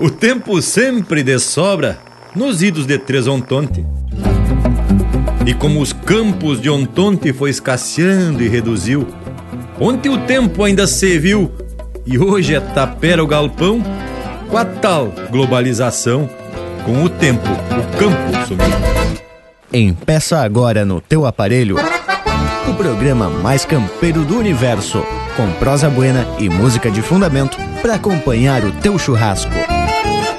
O tempo sempre de sobra nos idos de Três Ontonte. E como os campos de Ontonte foi escasseando e reduziu, ontem o tempo ainda se viu e hoje é tapera o galpão, com a tal globalização, com o tempo o campo sumiu. Empeça agora no teu aparelho o programa mais campeiro do universo, com prosa buena e música de fundamento para acompanhar o teu churrasco.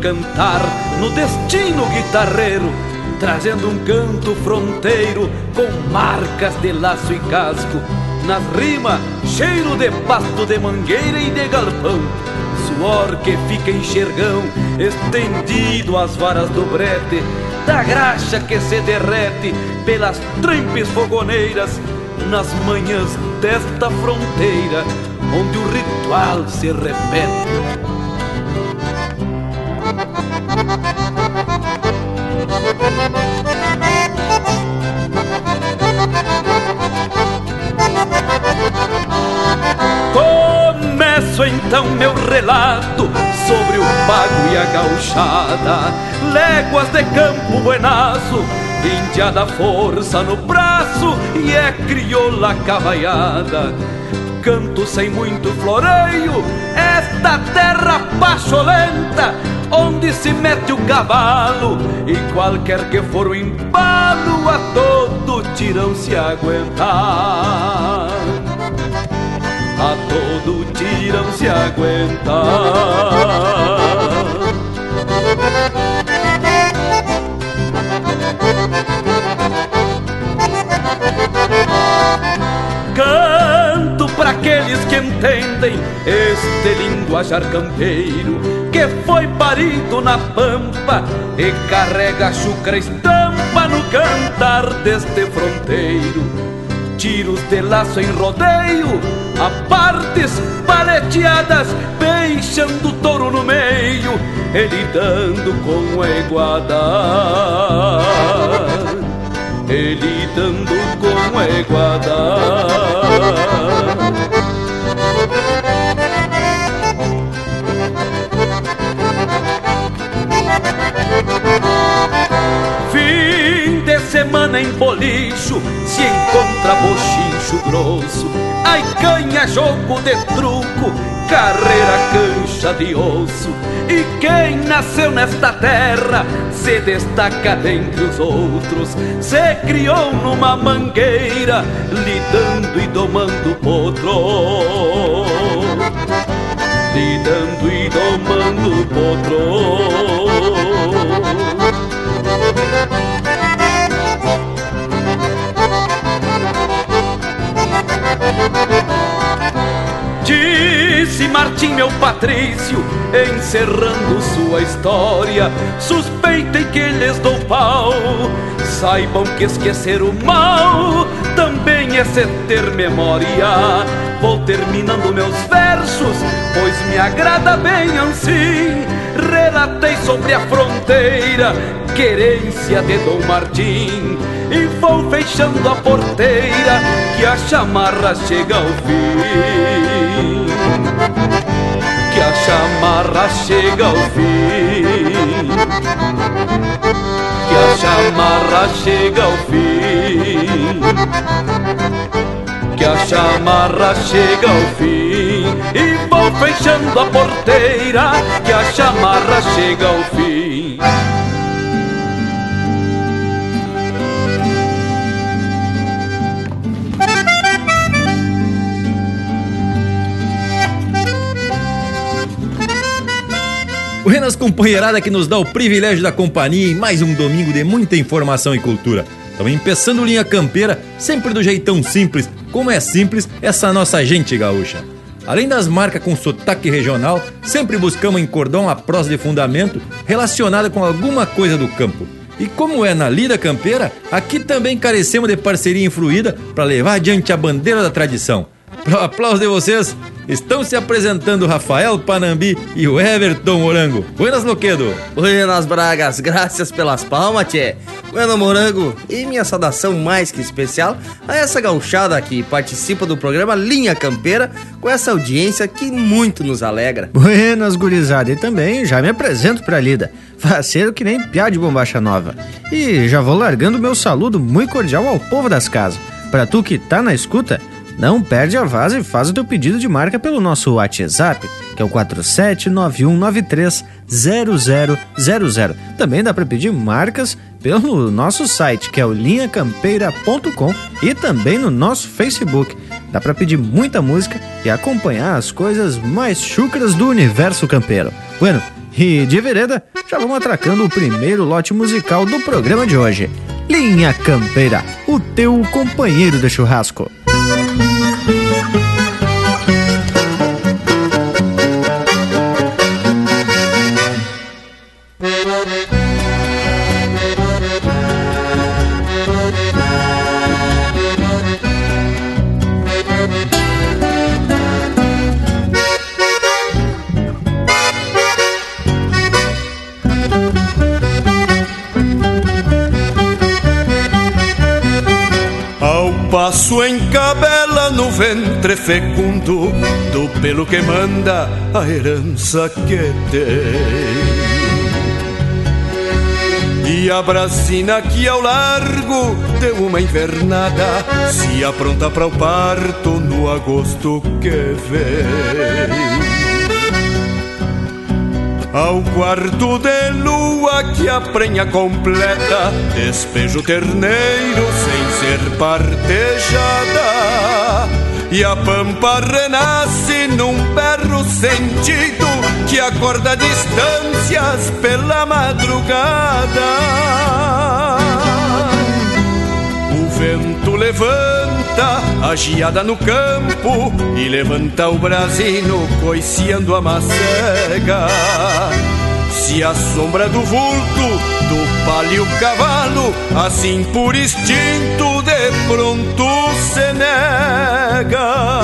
Cantar no destino guitarreiro, trazendo um canto fronteiro com marcas de laço e casco. Nas rimas, cheiro de pasto de mangueira e de galpão, suor que fica enxergão, estendido às varas do brete, da graxa que se derrete pelas trempes fogoneiras, nas manhãs desta fronteira, onde o ritual se repete. Começo então meu relato sobre o pago e a gauchada, léguas de campo buenaço, indiada força no braço e é crioula cavaiada. Canto sem muito floreio, esta terra pacholenta, onde se mete o cavalo e qualquer que for o embalo a todo tirão se aguentar. A todo tirão se aguentar. Canto para aqueles que entendem este linguajar campeiro que foi parido na pampa e carrega a chucra estampa no cantar deste fronteiro. Tiros de laço em rodeio, a partes paleteadas, deixando o touro no meio, ele dando com a iguada. Ele dando com a iguada. Semana em bolicho se encontra bochincho grosso. Ai canha, jogo de truco, carreira cancha de osso. E quem nasceu nesta terra se destaca dentre os outros. Se criou numa mangueira, lidando e domando potro. Lidando e domando potro. Disse Martim, meu Patrício, encerrando sua história. Suspeitem que lhes dou pau. Saibam que esquecer o mal também é se ter memória. Vou terminando meus versos, pois me agrada bem assim. Relatei sobre a fronteira, querência de Dom Martim. E vou fechando a porteira, que a chamarra chega ao fim. Que a chamarra chega ao fim. Que a chamarra chega ao fim. Que a chamarra chega ao fim. E vou fechando a porteira, que a chamarra chega ao fim. Buenas companheirada que nos dá o privilégio da companhia em mais um domingo de muita informação e cultura. Estamos empeçando linha campeira, sempre do jeitão simples, como é simples essa nossa gente gaúcha. Além das marcas com sotaque regional, sempre buscamos em cordão a prosa de fundamento relacionada com alguma coisa do campo. E como é na lida campeira, aqui também carecemos de parceria influída para levar adiante a bandeira da tradição. Para o aplauso de vocês, estão se apresentando Rafael Panambi e o Everton Morango. Buenas, Loquedo. Buenas, Bragas. Graças pelas palmas, tchê. Bueno, Morango, e minha saudação mais que especial a essa gauchada que participa do programa Linha Campeira, com essa audiência que muito nos alegra. Buenas, gurizada, e também já me apresento pra lida, faceiro que nem piá de bombacha nova. E já vou largando meu saludo muito cordial ao povo das casas. Pra tu que tá na escuta, não perde a vaza e faz o teu pedido de marca pelo nosso WhatsApp, que é o 4791930000. Também dá para pedir marcas pelo nosso site, que é o linhacampeira.com e também no nosso Facebook. Dá para pedir muita música e acompanhar as coisas mais chucras do universo campeiro. Bueno, e de vereda, já vamos atracando o primeiro lote musical do programa de hoje. Linha Campeira, o teu companheiro de churrasco. Passo encabela no ventre fecundo do pelo que manda a herança que tem. E a brasina que ao largo de uma invernada se apronta para o parto no agosto que vem. Ao quarto de lua que a prenha completa Despejo terneiro sem ser partejada E a pampa renasce num berro sentido Que acorda distâncias pela madrugada. O vento levanta a geada no campo E levanta o brasino coiciando a macega Se a sombra do vulto do palio cavalo Assim por instinto de pronto se nega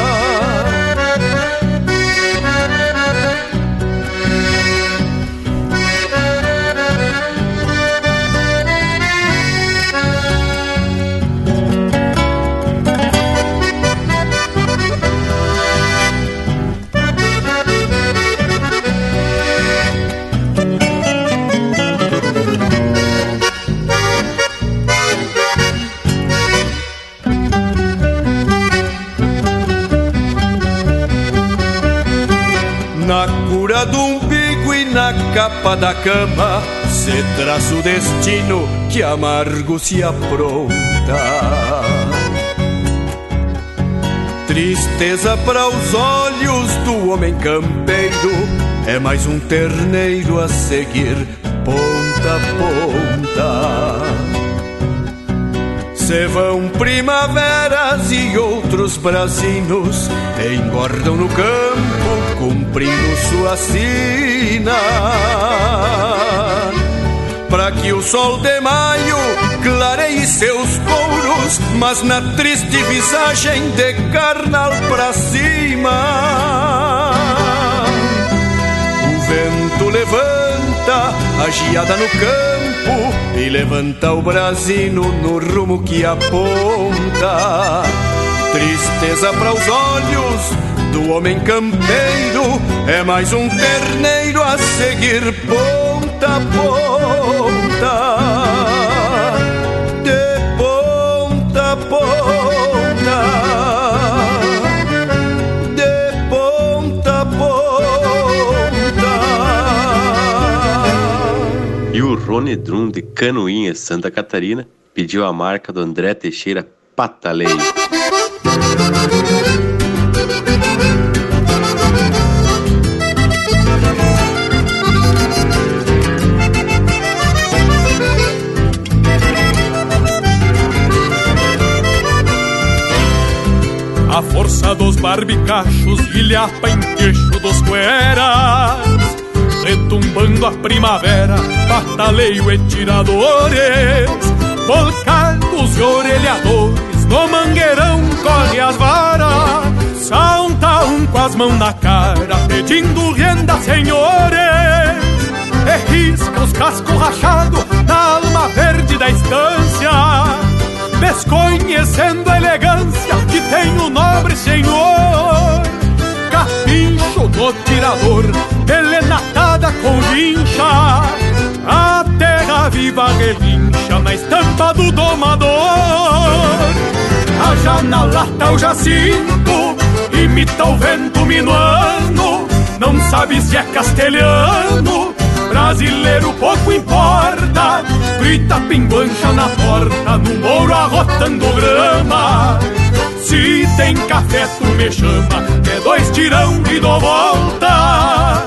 capa da cama Se traça o destino que amargo se apronta. Tristeza para os olhos do homem campeiro É mais um terneiro a seguir ponta a ponta. Se vão primaveras e outros brasinos engordam no campo, cumprindo sua sina. Pra que o sol de maio clareie seus couros, mas na triste visagem de carnal pra cima. O vento levanta a geada no campo e levanta o brasino no rumo que aponta. Tristeza para os olhos do homem campeiro, é mais um terneiro a seguir ponta a ponta. De ponta ponta. De ponta ponta. E o Rony Drum de Canoinhas, Santa Catarina, pediu a marca do André Teixeira Patalei. Força dos barbicachos ilhapa em queixo dos cueras Retumbando a primavera, bataleio e tiradores Volcados e orelhadores, no mangueirão corre as varas Salta um com as mãos na cara, pedindo renda, senhores E risca os cascos rachados na alma verde da estância desconhecendo a elegância que tem o nobre senhor. Capincho do tirador, pelenatada com vincha, a terra viva relincha na estampa do domador. A janalata o jacinto, imita o vento minuano, não sabe se é castelhano brasileiro pouco importa. Grita pinguancha na porta, no mouro arrotando grama. Se tem café, tu me chama, é dois tirão e dou volta.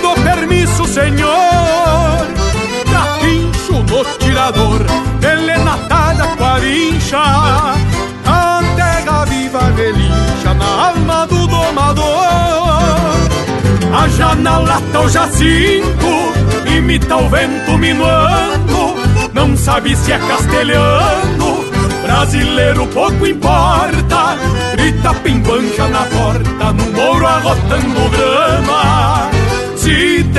pido permisso, senhor. Capincho no tirador, elenatada com a vincha. A terra viva relincha na alma do domador. A janalata o jacinto, imita o vento minuano. Não sabe se é castelhano brasileiro pouco importa. Grita pinguancha na porta, no mouro arrotando grama.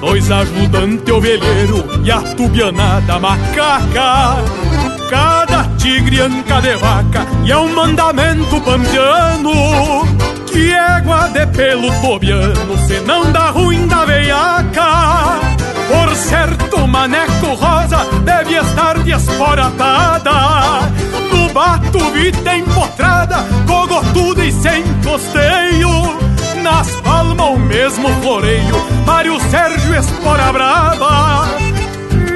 Dois ajudantes ovelheiro e a tubianada macaca. Cada tigre anca de vaca e é um mandamento pampiano Que égua de pelo tobiano, se não dá ruim da veiaca. Por certo, maneco rosa deve estar desporatada bato, vita empotrada, cogotuda e sem costeio. Nas palmas o mesmo floreio, Mário Sérgio Espora Brava.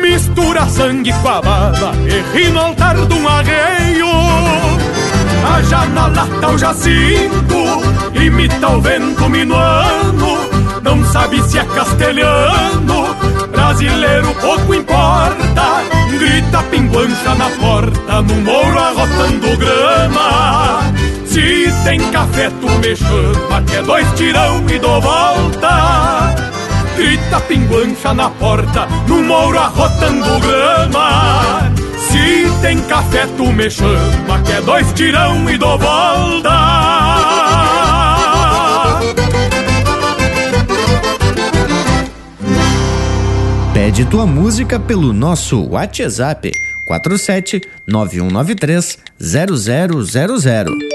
Mistura sangue com a baba e ri no altar de um arreio. A janalata o jacinto, imita o vento minuano. Não sabe se é castelhano, brasileiro pouco importa grita pinguancha na porta, no mouro arrotando grama. Se tem café, tu me chama, que é dois tirão e dou volta. Grita pinguancha na porta, no mouro arrotando grama. Se tem café, tu me chama, que é dois tirão e dou volta. Pede tua música pelo nosso WhatsApp 47 9193 0000.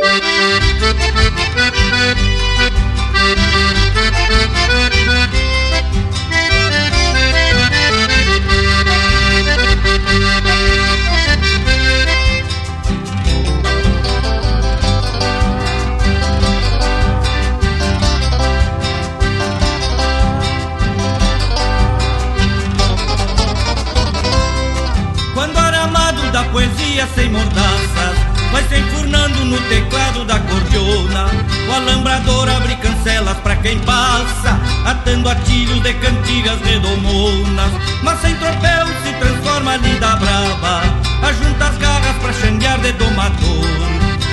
é sem mordaças, vai se enfurnando no teclado da cordiona. O alambrador abre cancelas pra quem passa, atando atilhos de cantigas redomonas. Mas sem tropel se transforma lida brava, ajunta as garras pra xanguear de domador.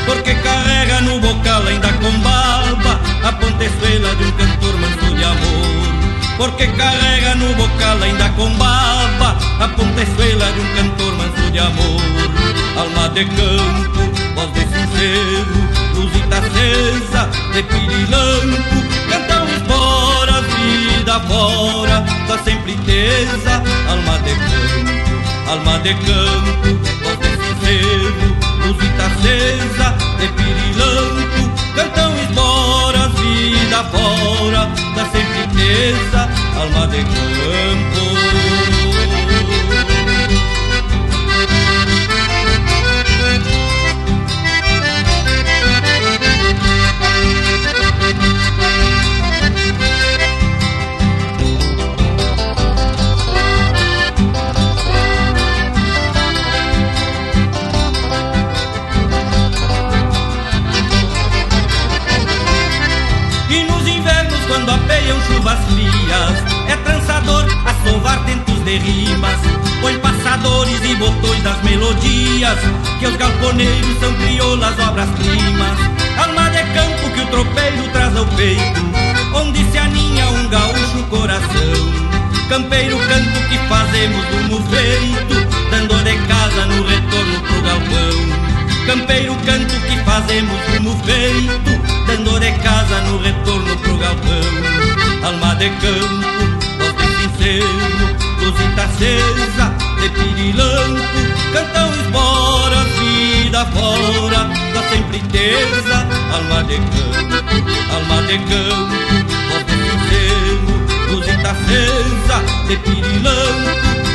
Porque carrega no bocal ainda com barba a ponta estrela de um cantor manso de amor porque carrega no bocal ainda com baba a ponta estrela de um cantor manso Alma de campo, voz de sincero, luzita acesa de pirilampo, cantam esporas, vida fora, sempre tesa, alma de campo, alma de campo, voz de sincero, luzita acesa de pirilampo, cantam esporas, vida fora, da certeza, alma de campo. Chuvas frias. É trançador a sovar tentos de rimas Põe passadores e botões das melodias Que os galponeiros são crioulas obras-primas Alma de campo que o tropeiro traz ao peito Onde se aninha um gaúcho coração. Campeiro canto que fazemos do feito Dando de casa no retorno pro galpão. Campeiro canto que fazemos do feito Dando de casa no retorno pro galpão alma de campo, voz de sincero, luzita acesa, de pirilampo, cantam esporas, vida fora, da sempre tesa, alma de campo, alma de campo, voz de sincero, luzita acesa, de pirilampo,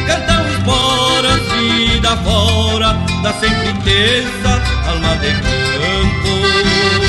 cantam esporas, vida fora, da sempre tesa, alma de campo.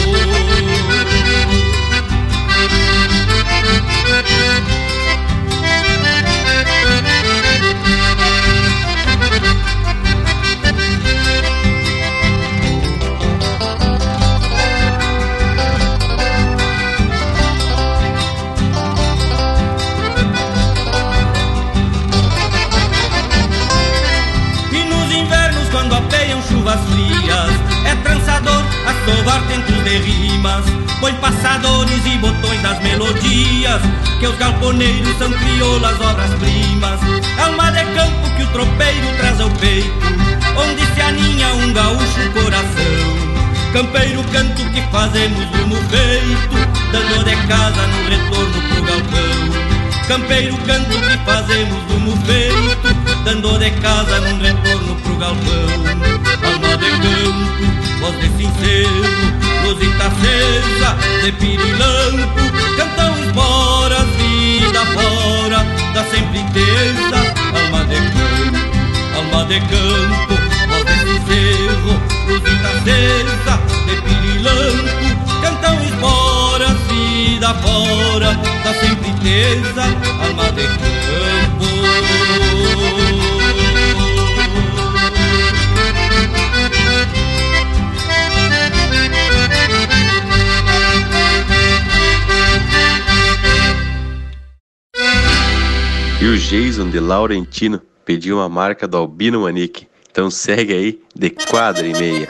Frias É trançador a sovar tentos de rimas. Põe passadores e botões das melodias Que os galponeiros são crioulas obras-primas Alma de campo que o tropeiro traz ao peito Onde se aninha um gaúcho coração. Campeiro canto que fazemos rumo feito Dando de casa no retorno pro galpão Campeiro canto que fazemos rumo feito Dando de casa num retorno pro galpão. Alma de campo, voz de sincero, luzita acesa de pirilampo, cantam esporas, vida fora, da sempre tesa, alma de campo, alma de campo, voz de sincero, luzita acesa de pirilampo, cantam vida fora, da sempre tesa, alma de campo. E o Jason de Laurentino pediu uma marca do Albino Manique. Então segue aí de quadra e meia.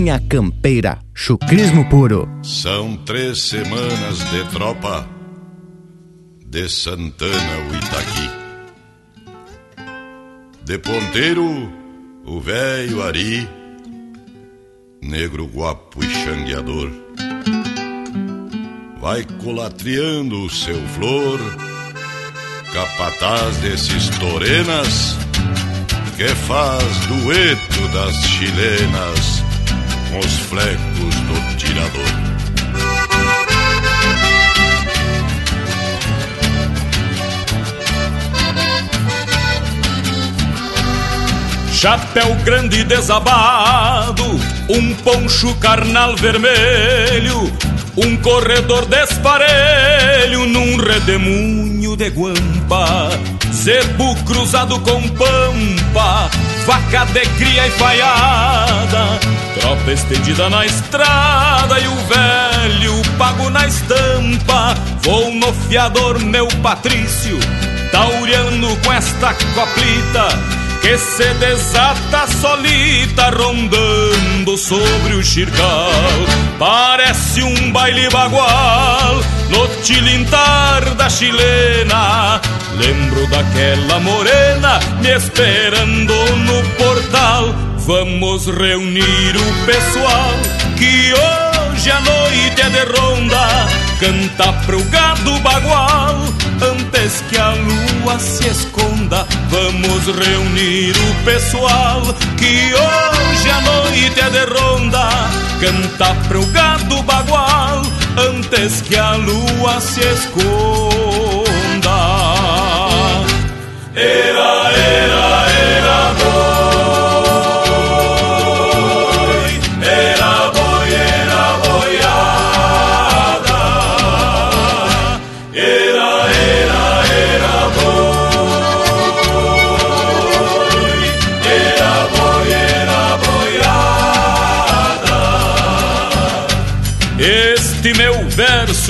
Linha Campeira, chucrismo puro. São três semanas de tropa de Santana o Itaqui. De ponteiro, o velho Ari, negro guapo e xangueador. Vai colatriando o seu flor, capataz desses torenas que faz dueto das chilenas os flecos do tirador. Chapéu grande desabado, um poncho carnal vermelho, um corredor desparelho num redemoinho de guampa, zebu cruzado com pampa, vaca de cria e falhada, tropa estendida na estrada e o velho pago na estampa. Vou no fiador, meu Patrício, tauriano com esta coplita que se desata solita rondando sobre o xircal. Parece um baile bagual no tilintar da chilena. Lembro daquela morena me esperando no portal. Vamos reunir o pessoal que hoje a noite é de ronda. Canta pro gado bagual antes que a lua se esconda. Vamos reunir o pessoal que hoje a noite é de ronda. Canta pro gado bagual antes que a lua se esconda. Era, era,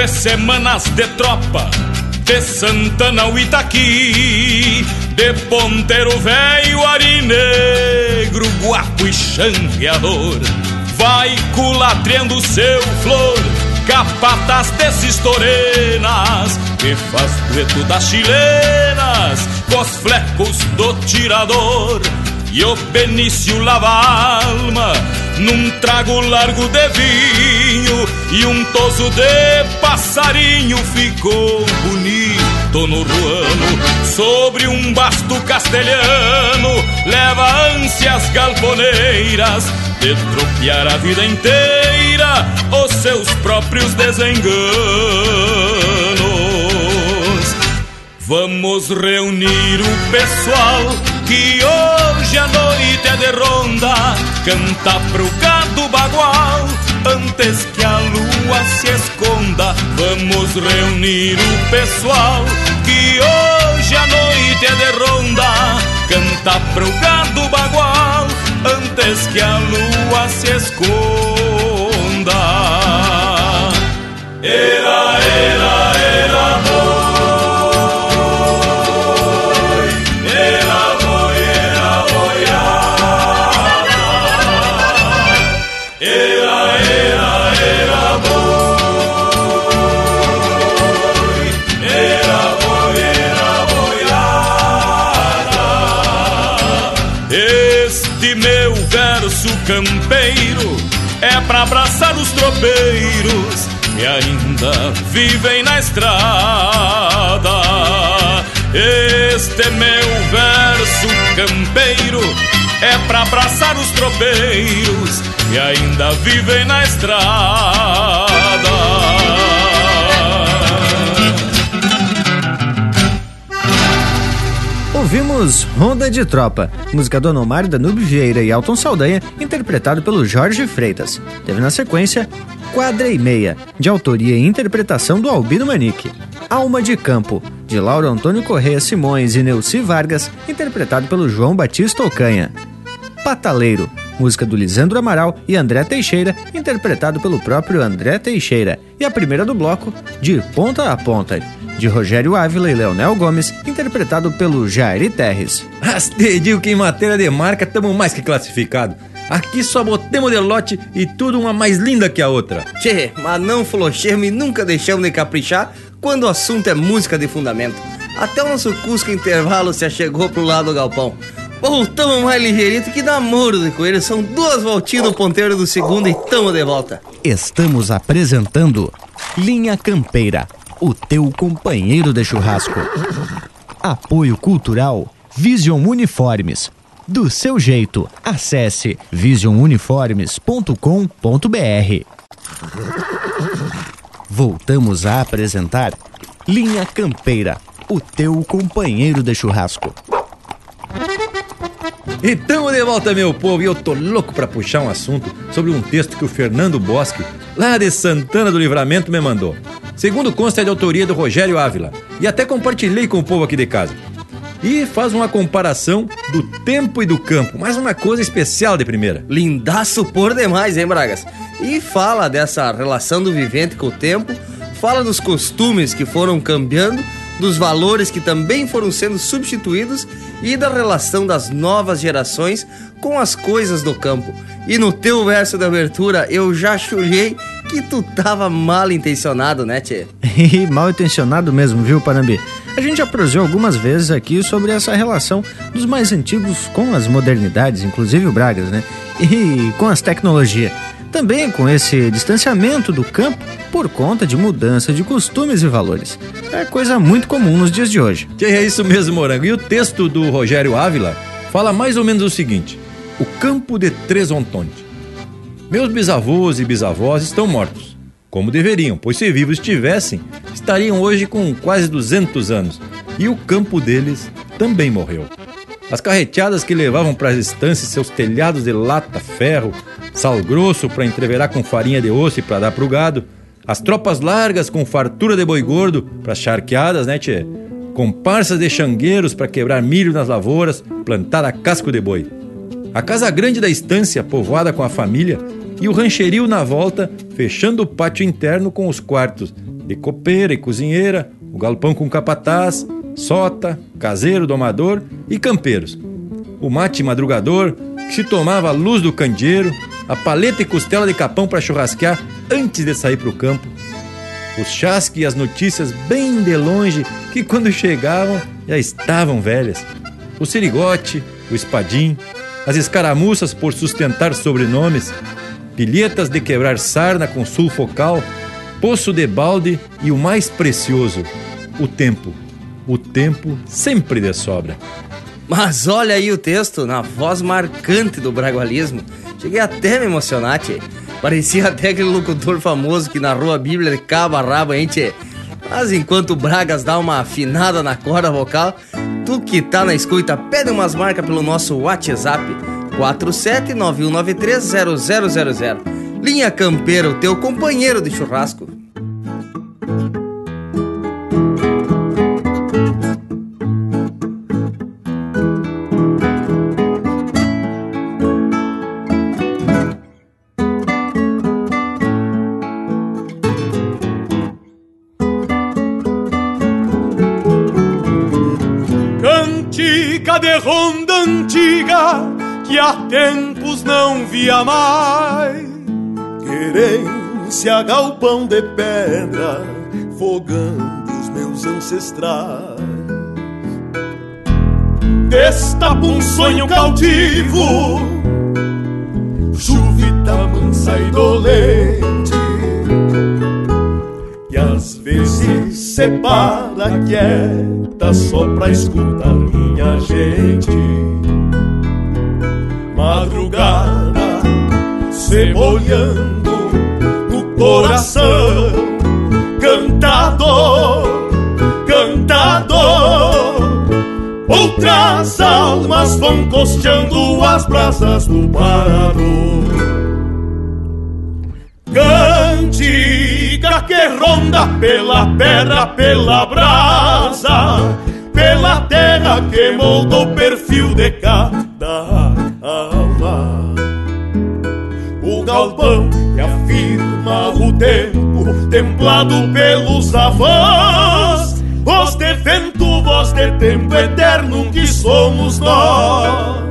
Três semanas de tropa de Santana ao Itaqui, de ponteiro velho, ari negro, guapo e xangueador. Vai culatriando seu flor, capataz desses torenas, que faz dueto das chilenas, com os flecos do tirador. E o Benício lava a alma num trago largo de vinho e um toso de passarinho ficou bonito no ruano. Sobre um basto castelhano leva ânsias galponeiras de tropear a vida inteira os seus próprios desenganos. Vamos reunir o pessoal que hoje a noite é de ronda, canta pro gado bagual, antes que a lua se esconda. Vamos reunir o pessoal que hoje a noite é de ronda, canta pro gado bagual, antes que a lua se esconda. Era, era, abraçar os tropeiros que ainda vivem na estrada. Este meu verso campeiro é pra abraçar os tropeiros que ainda vivem na estrada. Ouvimos Ronda de Tropa, música do Anomar, Danube Vieira e Alton Saldanha, interpretado pelo Jorge Freitas. Teve na sequência Quadra e Meia, de autoria e interpretação do Albino Manique. Alma de Campo, de Lauro Antônio Correia Simões e Neuci Vargas, interpretado pelo João Batista Ocanha. Pataleiro, música do Lisandro Amaral e André Teixeira, interpretado pelo próprio André Teixeira. E a primeira do bloco, De Ponta a Ponta, de Rogério Ávila e Leonel Gomes, interpretado pelo Jair Terres. Mas te digo que em matéria de marca estamos mais que classificados. Aqui só botemos de lote e tudo uma mais linda que a outra. Tchê, mas não flochemos e nunca deixamos de caprichar quando o assunto é música de fundamento. Até o nosso Cusco Intervalo se achegou pro lado do galpão. Voltamos mais ligeirito que namoro de coelho. São duas voltinhas no ponteiro do segundo e tamo de volta. Estamos apresentando Linha Campeira, o teu companheiro de churrasco. Apoio Cultural Vision Uniformes. Do seu jeito, acesse visionuniformes.com.br. Voltamos a apresentar Linha Campeira, o teu companheiro de churrasco. E tamo de volta, meu povo, e eu tô louco pra puxar um assunto sobre um texto que o Fernando Bosque, lá de Santana do Livramento, me mandou. Segundo consta é de autoria do Rogério Ávila, e até compartilhei com o povo aqui de casa. E faz uma comparação do tempo e do campo, mais uma coisa especial de primeira. Lindaço por demais, hein, Bragas? E fala dessa relação do vivente com o tempo, fala dos costumes que foram cambiando, dos valores que também foram sendo substituídos e da relação das novas gerações com as coisas do campo. E no teu verso de abertura eu já chulhei que tu tava mal intencionado, né, Tchê? E mal intencionado mesmo, viu, Panambi? A gente já prosseou algumas vezes aqui sobre essa relação dos mais antigos com as modernidades, inclusive o Bragas, né? E com as tecnologias. Também com esse distanciamento do campo por conta de mudança de costumes e valores. É coisa muito comum nos dias de hoje. Que é isso mesmo, Morango. E o texto do Rogério Ávila fala mais ou menos o seguinte: O campo de Três. Meus bisavôs e bisavós estão mortos, como deveriam, pois se vivos estivessem, estariam hoje com quase 200 anos. E o campo deles também morreu. As carreteadas que levavam para as estâncias seus telhados de lata, ferro, sal grosso para entreverar com farinha de osso e para dar pro gado, as tropas largas com fartura de boi gordo para charqueadas, né, tchê? Comparsas de xangueiros para quebrar milho nas lavouras, plantar a casco de boi. A casa grande da estância, povoada com a família, e o rancherio na volta, fechando o pátio interno com os quartos de copeira e cozinheira, o galpão com capataz, sota, caseiro, domador e campeiros. O mate madrugador, que se tomava a luz do candeeiro, a paleta e costela de capão para churrasquear antes de sair para o campo. Os chasques e as notícias bem de longe, que quando chegavam já estavam velhas. O sirigote, o espadim, as escaramuças por sustentar sobrenomes, pilhetas de quebrar sarna com sulfocal, poço de balde e o mais precioso, o tempo. O tempo sempre de sobra. Mas olha aí o texto, na voz marcante do bragualismo. Cheguei até a me emocionar, tchê. Parecia até aquele locutor famoso que narrou a Bíblia de cabo a rabo, hein, tchê? Mas enquanto o Bragas dá uma afinada na corda vocal, tu que tá na escuta, pede umas marcas pelo nosso WhatsApp 47919300000. Linha Campeira, o teu companheiro de churrasco. Há tempos não via mais. Querência, galpão de pedra, fogando os meus ancestrais. Destapa um sonho cautivo, chuvita mansa e dolente, e às vezes separa quieta só pra escutar minha gente madrugada se molhando no coração, cantador, cantador, outra vão costeando as brasas do parador. Cantiga que ronda pela terra, pela brasa, pela terra que moldou o perfil de cada O galpão que afirma o tempo, templado pelos avós, voz de vento, voz de tempo eterno que somos nós.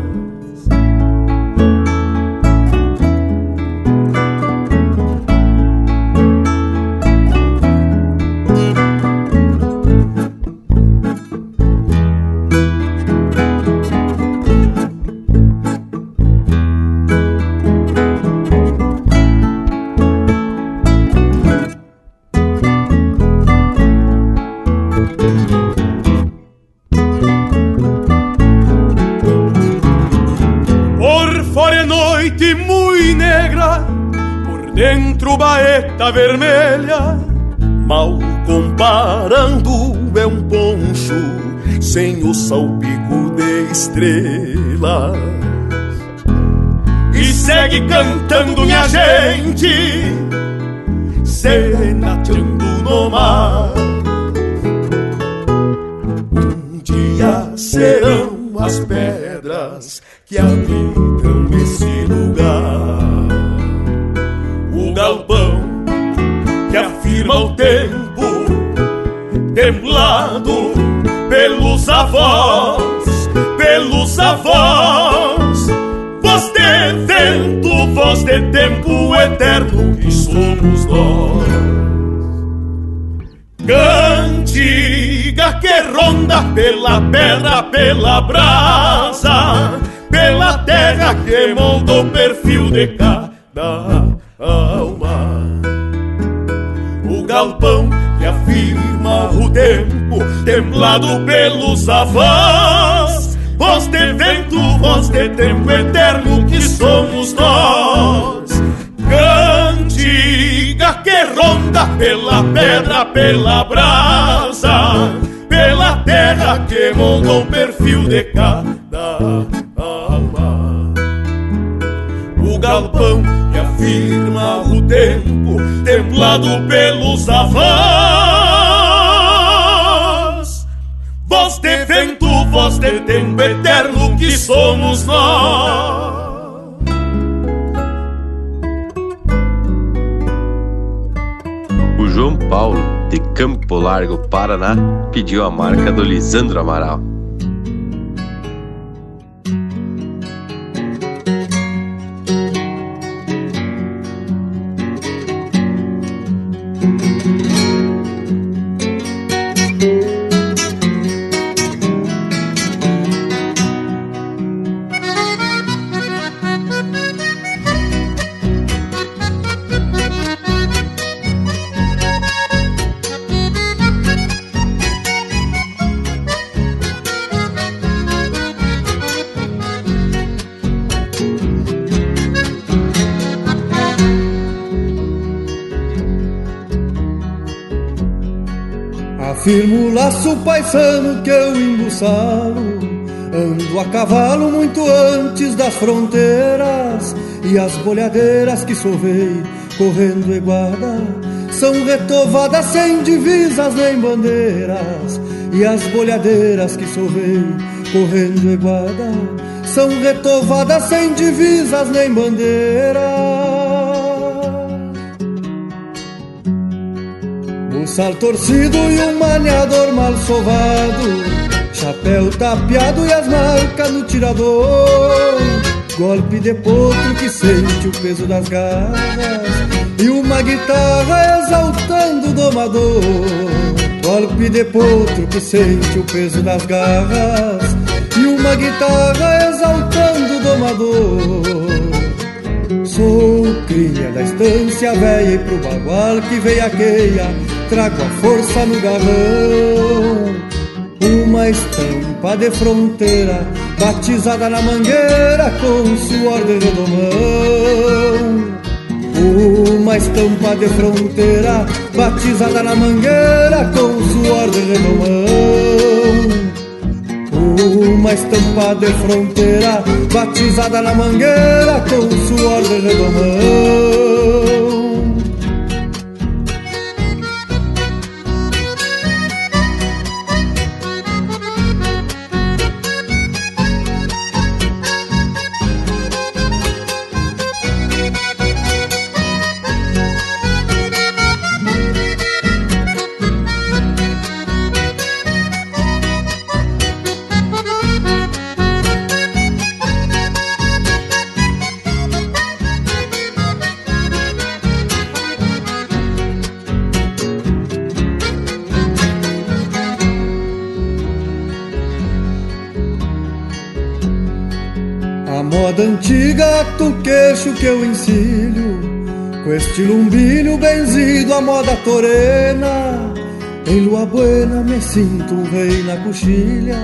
Vermelha, mal comparando é um poncho sem o salpico de estrelas. E segue cantando minha gente, serenateando no mar. Um dia serão as pedras que habitam eterno que somos nós. Cantiga que ronda pela pedra, pela brasa, pela terra que moldou o perfil de cada alma. O galpão que afirma o tempo, templado pelos avós. Voz de vento, voz de tempo eterno pela pedra, pela brasa, pela terra que moldou o perfil de cada alma. O galpão firma o tempo, templado Largo, Paraná, pediu a marca do Lisandro Amaral. Ando a cavalo muito antes das fronteiras E as bolhadeiras que sovei correndo iguada São retovadas sem divisas nem bandeiras E as bolhadeiras que sovei correndo iguada São retovadas sem divisas nem bandeiras. Sal torcido e um maniador mal sovado, chapéu tapeado e as marcas no tirador, golpe de potro que sente o peso das garras e uma guitarra exaltando o domador, golpe de potro que sente o peso das garras e uma guitarra exaltando o domador. Sou cria da estância velha e pro bagual que veio a queia trago a força no garrão. Uma estampa de fronteira, batizada na mangueira com suor de redomão. Uma estampa de fronteira, batizada na mangueira com suor de redomão. Uma estampa de fronteira batizada na mangueira com suor de redomão. Antiga tu queixo que eu ensilho Com este lumbilho benzido à moda torena. Em lua buena me sinto um rei na coxilha.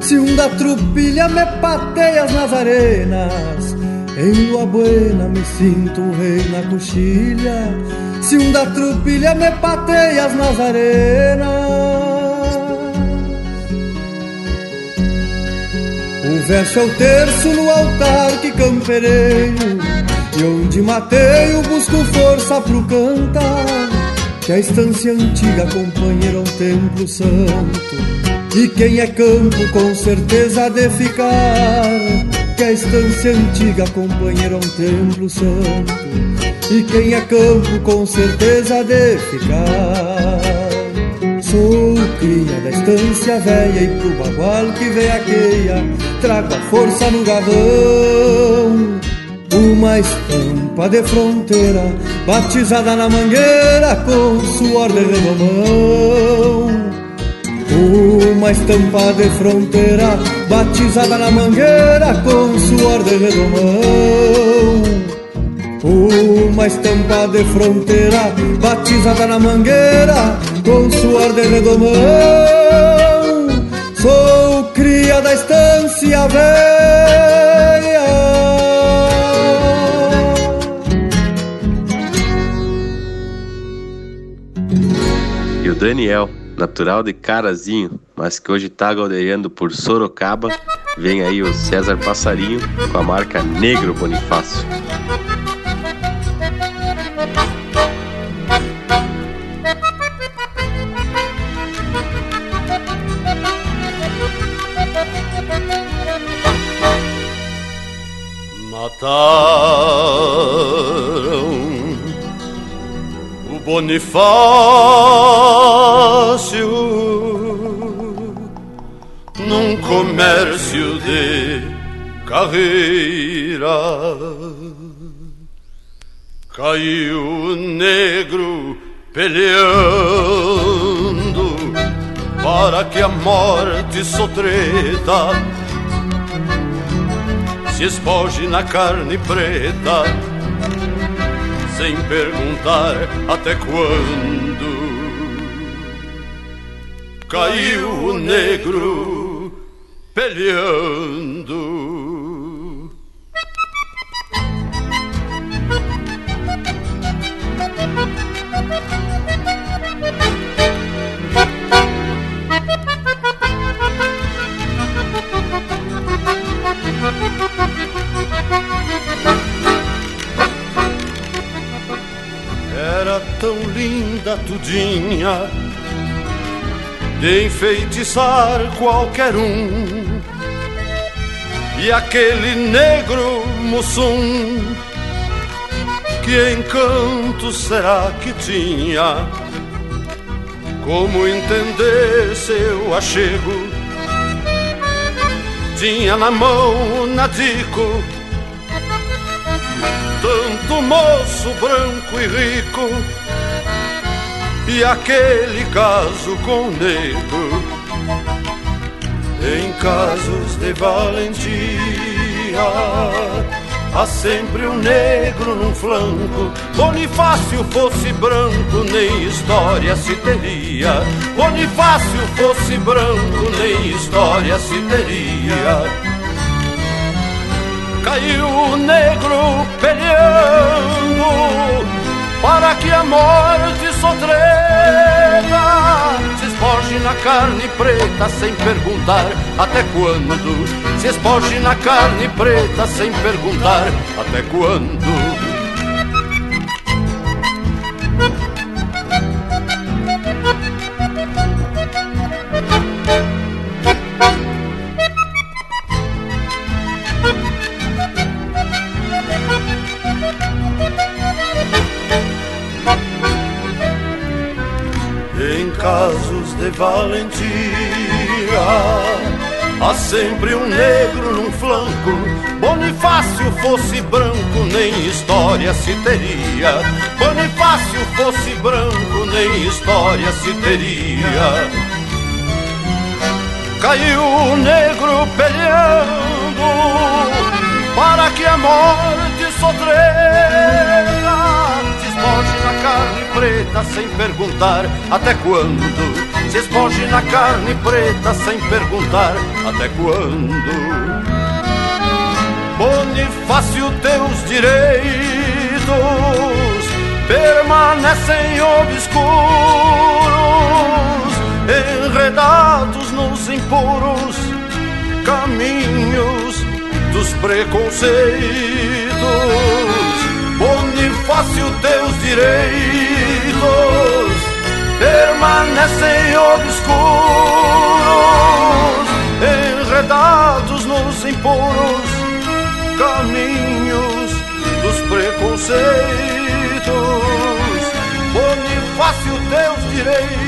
Se um da trupilha me pateias nas arenas Em lua buena me sinto um rei na coxilha. Se um da trupilha me pateias nas arenas verso é o terço no altar que campereio E onde mateio busco força pro cantar. Que a estância antiga companheira um templo santo. E quem é campo com certeza de ficar. Que a estância antiga companheira um templo santo. E quem é campo com certeza de ficar. Sou cria da estância velha e pro bagual que veaqueia Trago a força no gavão Uma estampa de fronteira Batizada na mangueira com suor de redomão uma estampa de fronteira batizada na mangueira com suor de redomão. Uma estampa de fronteira batizada na mangueira com suor de redomão. Sou estância velha. E o Daniel, natural de Carazinho, mas que hoje tá galdeando por Sorocaba, vem aí o César Passarinho com a marca Negro Bonifácio. Mataram o Bonifácio num comércio de carreira. Caiu negro peleando para que a morte sotreta se na carne preta, sem perguntar até quando. Caiu o negro peleando. Era tão linda tudinha. De enfeitiçar qualquer um. E aquele negro mussum Que encanto será que tinha? Como entender seu achego? Tinha na mão nadico tanto moço branco e rico e aquele caso com negro em casos de valentia há sempre um negro num flanco. Bonifácio fosse branco nem história se teria. Bonifácio fosse branco nem história se teria caiu o negro peleando para que a morte sotreta se espoche na carne preta sem perguntar até quando. Se espoche na carne preta sem perguntar até quando. Sempre um negro num flanco. Bonifácio fosse branco, nem história se teria. Bonifácio fosse branco, nem história se teria. Caiu o negro peleando para que a morte sofrera. Despoje na carne preta sem perguntar até quando se esponge na carne preta sem perguntar até quando. Bonifácio, teus direitos permanecem obscuros, enredados nos impuros caminhos dos preconceitos. Bonifácio, teus direitos permanecem obscuros, enredados nos impuros caminhos dos preconceitos. Bonifácio, teus direitos.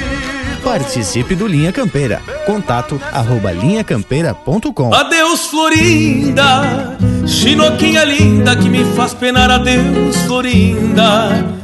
Participe do Linha Campeira. Contato arroba linhacampeira.com Adeus, Florinda, chinoquinha linda que me faz penar. Adeus, Florinda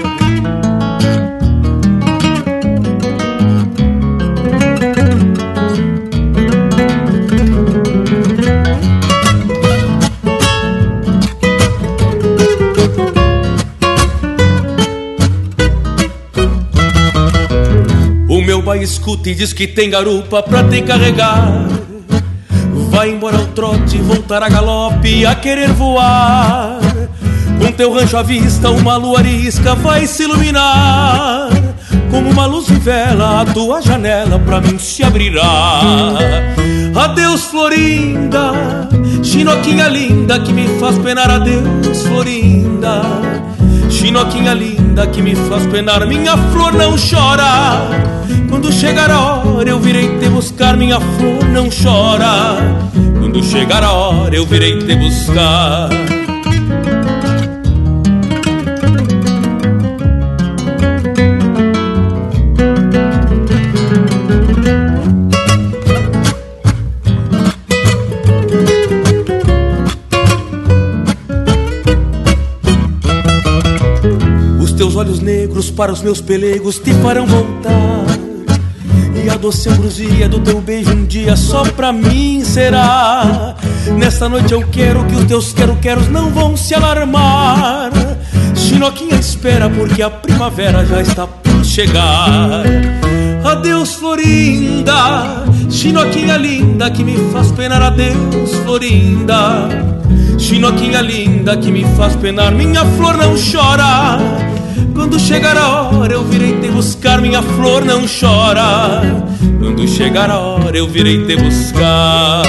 Escuta e diz que tem garupa pra te carregar. Vai embora ao trote, voltar a galope, a querer voar. Com teu rancho à vista, uma lua arisca vai se iluminar. Como uma luz de vela, a tua janela pra mim se abrirá. Adeus, Florinda, chinoquinha linda que me faz penar. Adeus, Florinda, chinoquinha linda que me faz penar. Minha flor não chora quando chegar a hora eu virei te buscar, minha flor não chora. Quando chegar a hora eu virei te buscar. Para os meus pelegos te farão voltar a doce ambrosia do teu beijo um dia só pra mim será. Nesta noite eu quero que os teus quero-queros não vão se alarmar. Chinoquinha espera porque a primavera já está por chegar. Adeus, Florinda, Chinoquinha linda que me faz penar. Adeus, Florinda, Chinoquinha linda que me faz penar. Minha flor não chora quando chegar a hora eu virei te buscar, minha flor não chora. Quando chegar a hora eu virei te buscar.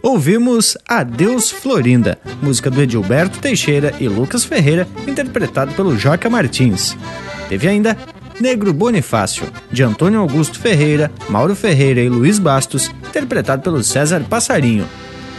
Ouvimos Adeus Florinda, música do Edilberto Teixeira e Lucas Ferreira, interpretado pelo Joca Martins. Teve ainda Negro Bonifácio, de Antônio Augusto Ferreira, Mauro Ferreira e Luiz Bastos, interpretado pelo César Passarinho.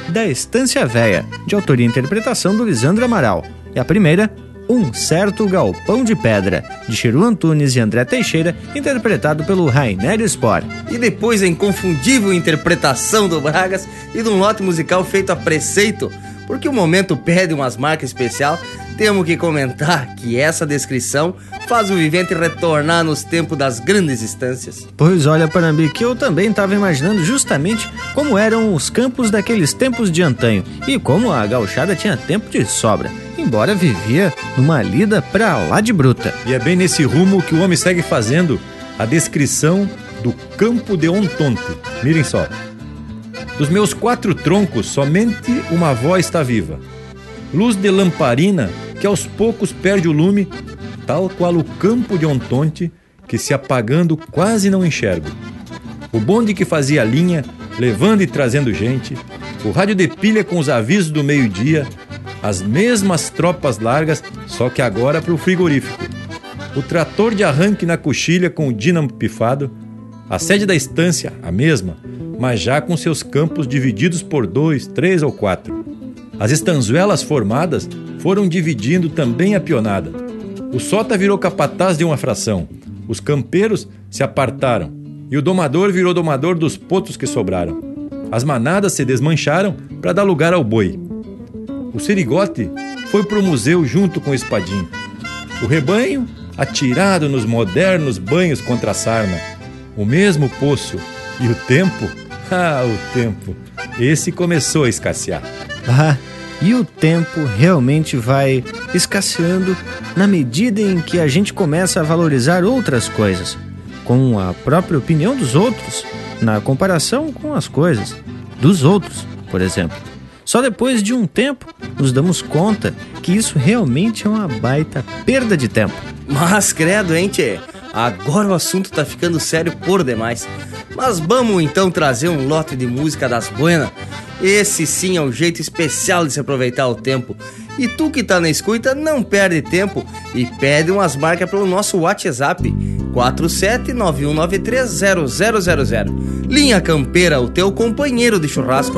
Da Estância Véia, de autoria e interpretação do Lisandro Amaral. E a primeira, Um Certo Galpão de Pedra, de Chiru Antunes e André Teixeira, interpretado pelo Rainer Sport. E depois a inconfundível interpretação do Bragas e de um lote musical feito a preceito porque o momento pede umas marcas especial, temos que comentar que essa descrição faz o vivente retornar nos tempos das grandes estâncias. Pois olha, Panambi, que eu também estava imaginando justamente como eram os campos daqueles tempos de antanho e como a gauchada tinha tempo de sobra, embora vivia numa lida pra lá de bruta. E é bem nesse rumo que o homem segue fazendo a descrição do campo de Ontonte. Mirem só. Dos meus quatro troncos, somente uma avó está viva. Luz de lamparina que aos poucos perde o lume, tal qual o campo de Ontonte, que se apagando quase não enxergo. O bonde que fazia linha, levando e trazendo gente, o rádio de pilha com os avisos do meio-dia, as mesmas tropas largas, só que agora para o frigorífico. O trator de arranque na coxilha com o dínamo pifado, a sede da estância, a mesma, mas já com seus campos divididos por dois, três ou quatro. As estanzuelas formadas foram dividindo também a pionada. O sota virou capataz de uma fração, os campeiros se apartaram e o domador virou domador dos potos que sobraram. As manadas se desmancharam para dar lugar ao boi. O serigote foi para o museu junto com o espadim. O rebanho atirado nos modernos banhos contra a sarna. O mesmo poço e o tempo, ah, o tempo, esse começou a escassear. Ah, e o tempo realmente vai escasseando na medida em que a gente começa a valorizar outras coisas, com a própria opinião dos outros, na comparação com as coisas dos outros, por exemplo. Só depois de um tempo nos damos conta que isso realmente é uma baita perda de tempo. Mas credo, hein, tchê? Agora o assunto tá ficando sério por demais. Mas vamos então trazer um lote de música das buenas. Esse sim é um jeito especial de se aproveitar o tempo. E tu que tá na escuta, não perde tempo e pede umas marcas pelo nosso WhatsApp 4791930000. Linha Campeira, o teu companheiro de churrasco.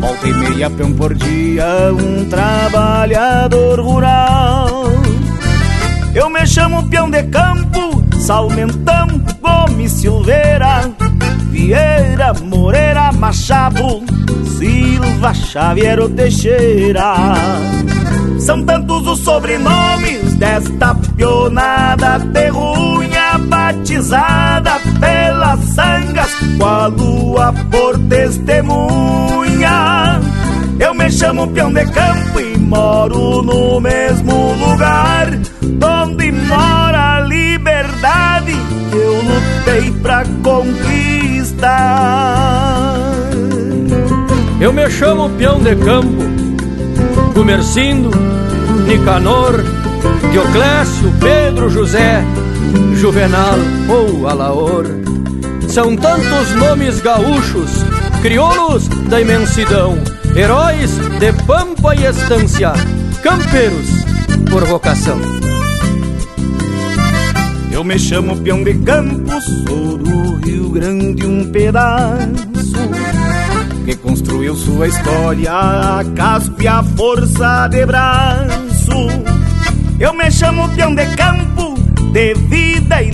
Volta e meia, peão por dia, um trabalhador rural. Eu me chamo peão de campo, Salmentão, Gomes Silveira, Vieira, Moreira, Machado, Silva, Xavier Teixeira. São tantos os sobrenomes desta pionada terrunha batizada pelas sangas, com a lua por testemunha. Eu me chamo peão de campo e moro no mesmo lugar onde mora a liberdade que eu lutei pra conquistar. Eu me chamo peão de campo, Gumercindo, Nicanor, Dioclésio, Pedro, José, Juvenal ou Alaor. São tantos nomes gaúchos, crioulos da imensidão, heróis de pampa e estância, campeiros por vocação. Eu me chamo peão de campo, sou do Rio Grande um pedaço que construiu sua história a casco e a força de braço. Eu me chamo peão de campo, de vida e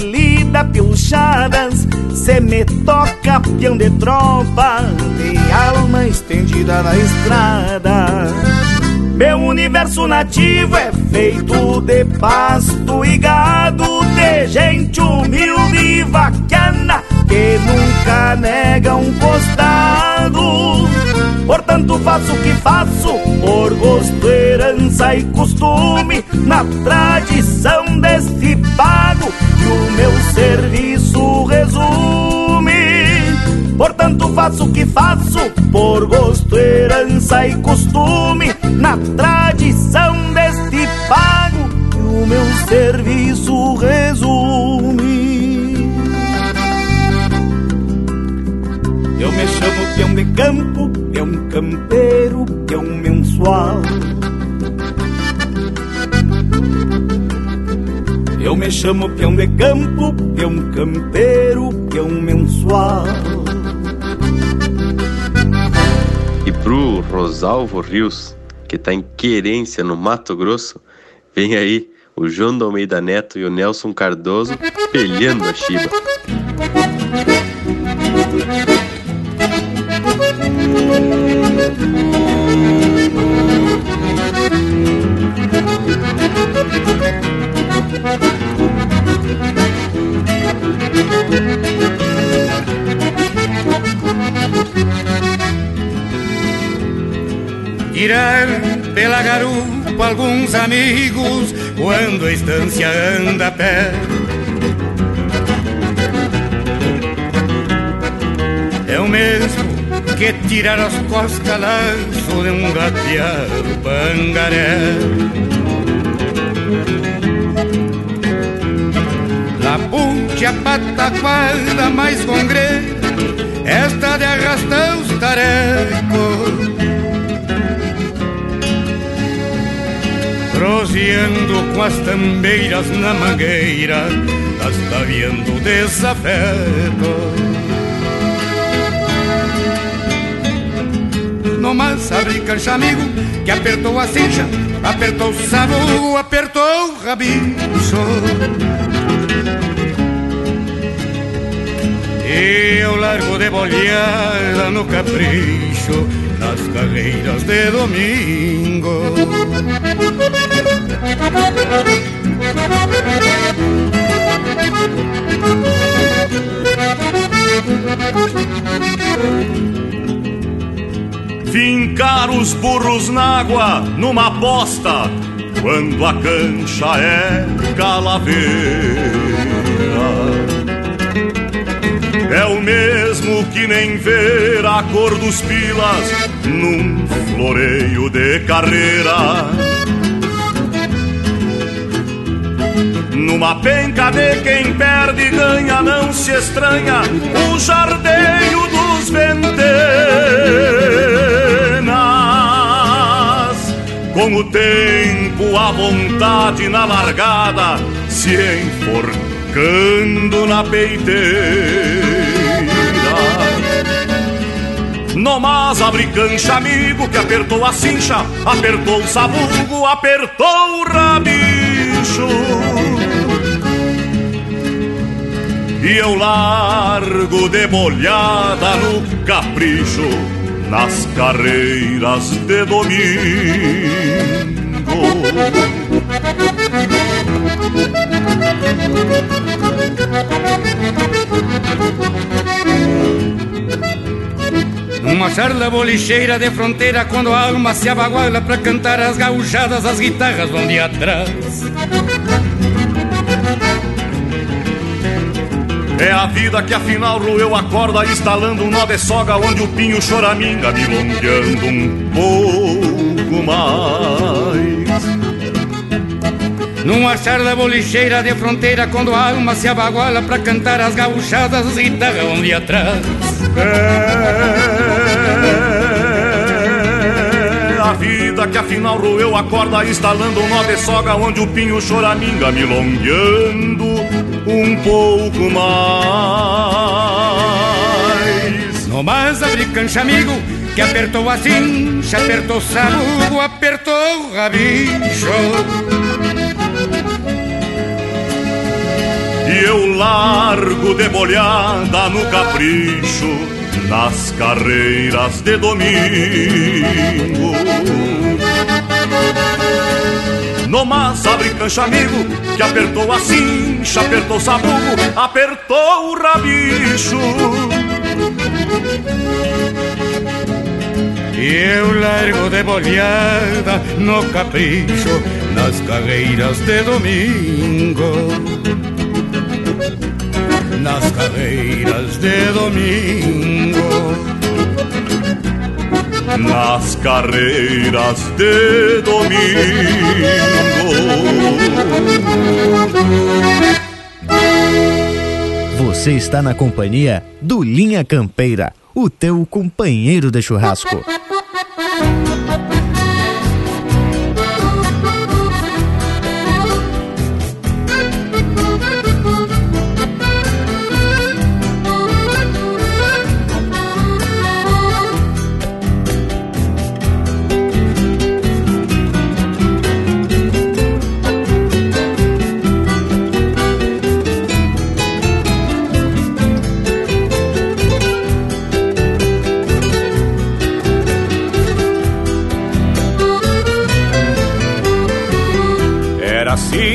lida pilchadas. Se me toca peão de tropa, de alma estendida na estrada. Meu universo nativo é feito de pasto e gado, de gente humilde e vaquiana que nunca nega um costado. Portanto, faço o que faço por gosto, herança e costume, na tradição deste pago que o meu serviço resume. Portanto, faço o que faço por gosto, herança e costume, na tradição deste pago que o meu serviço resume. Eu me chamo peão de campo, peão campeiro, peão mensual. Eu me chamo peão de campo, peão campeiro, peão mensual. E pro Rosalvo Rios, que tá em querência no Mato Grosso, vem aí o João do Almeida Neto e o Nelson Cardoso pelhando a chiba. Irão pela garupa alguns amigos quando a estância anda a pé. Mesmo que tirar as costas lanço de um gateado pangaré. La ponte a pataquada mais congre, esta de arrastar os tarecos. Proseando com as tambeiras na mangueira, tastaviando desafeto. Mas abre cancha amigo que apertou a cincha, apertou o sabugo, apertou o rabicho. Eu largo de bolhada no capricho, nas carreiras de domingo. Fincar os burros na água numa aposta quando a cancha é calaveira. É o mesmo que nem ver a cor dos pilas num floreio de carreira. Numa penca de quem perde ganha, não se estranha o jardeio dos venteiros. Com o tempo, a vontade na largada, se enforcando na peiteira. No mas abre cancha, amigo, que apertou a cincha, apertou o sabugo, apertou o rabicho. E eu largo de molhada no capricho nas carreiras de domingo. Uma charla bolicheira de fronteira quando a alma se abaguala para cantar as gauchadas, as guitarras vão de atrás. É a vida que afinal roeu a corda, instalando um nó de soga onde o pinho choraminga, milongueando um pouco mais. Numa charla bolicheira de fronteira, quando a alma se abaguala pra cantar as gauchadas, as guitarras vão de atrás. É a vida que afinal roeu a corda, instalando um nó de soga onde o pinho choraminga, milongueando um pouco mais. No mais abre cancha, amigo, que apertou a cincha, apertou sabugo, apertou rabicho. E eu largo de bolhada no capricho, nas carreiras de domingo. No mas abre cancha amigo Que apertou a cincha, apertou o sabugo Apertou o rabicho E eu largo de bolhada no capricho nas carreiras de domingo. Nas carreiras de domingo. Nas carreiras de domingo. Você está na companhia do Linha Campeira, o teu companheiro de churrasco.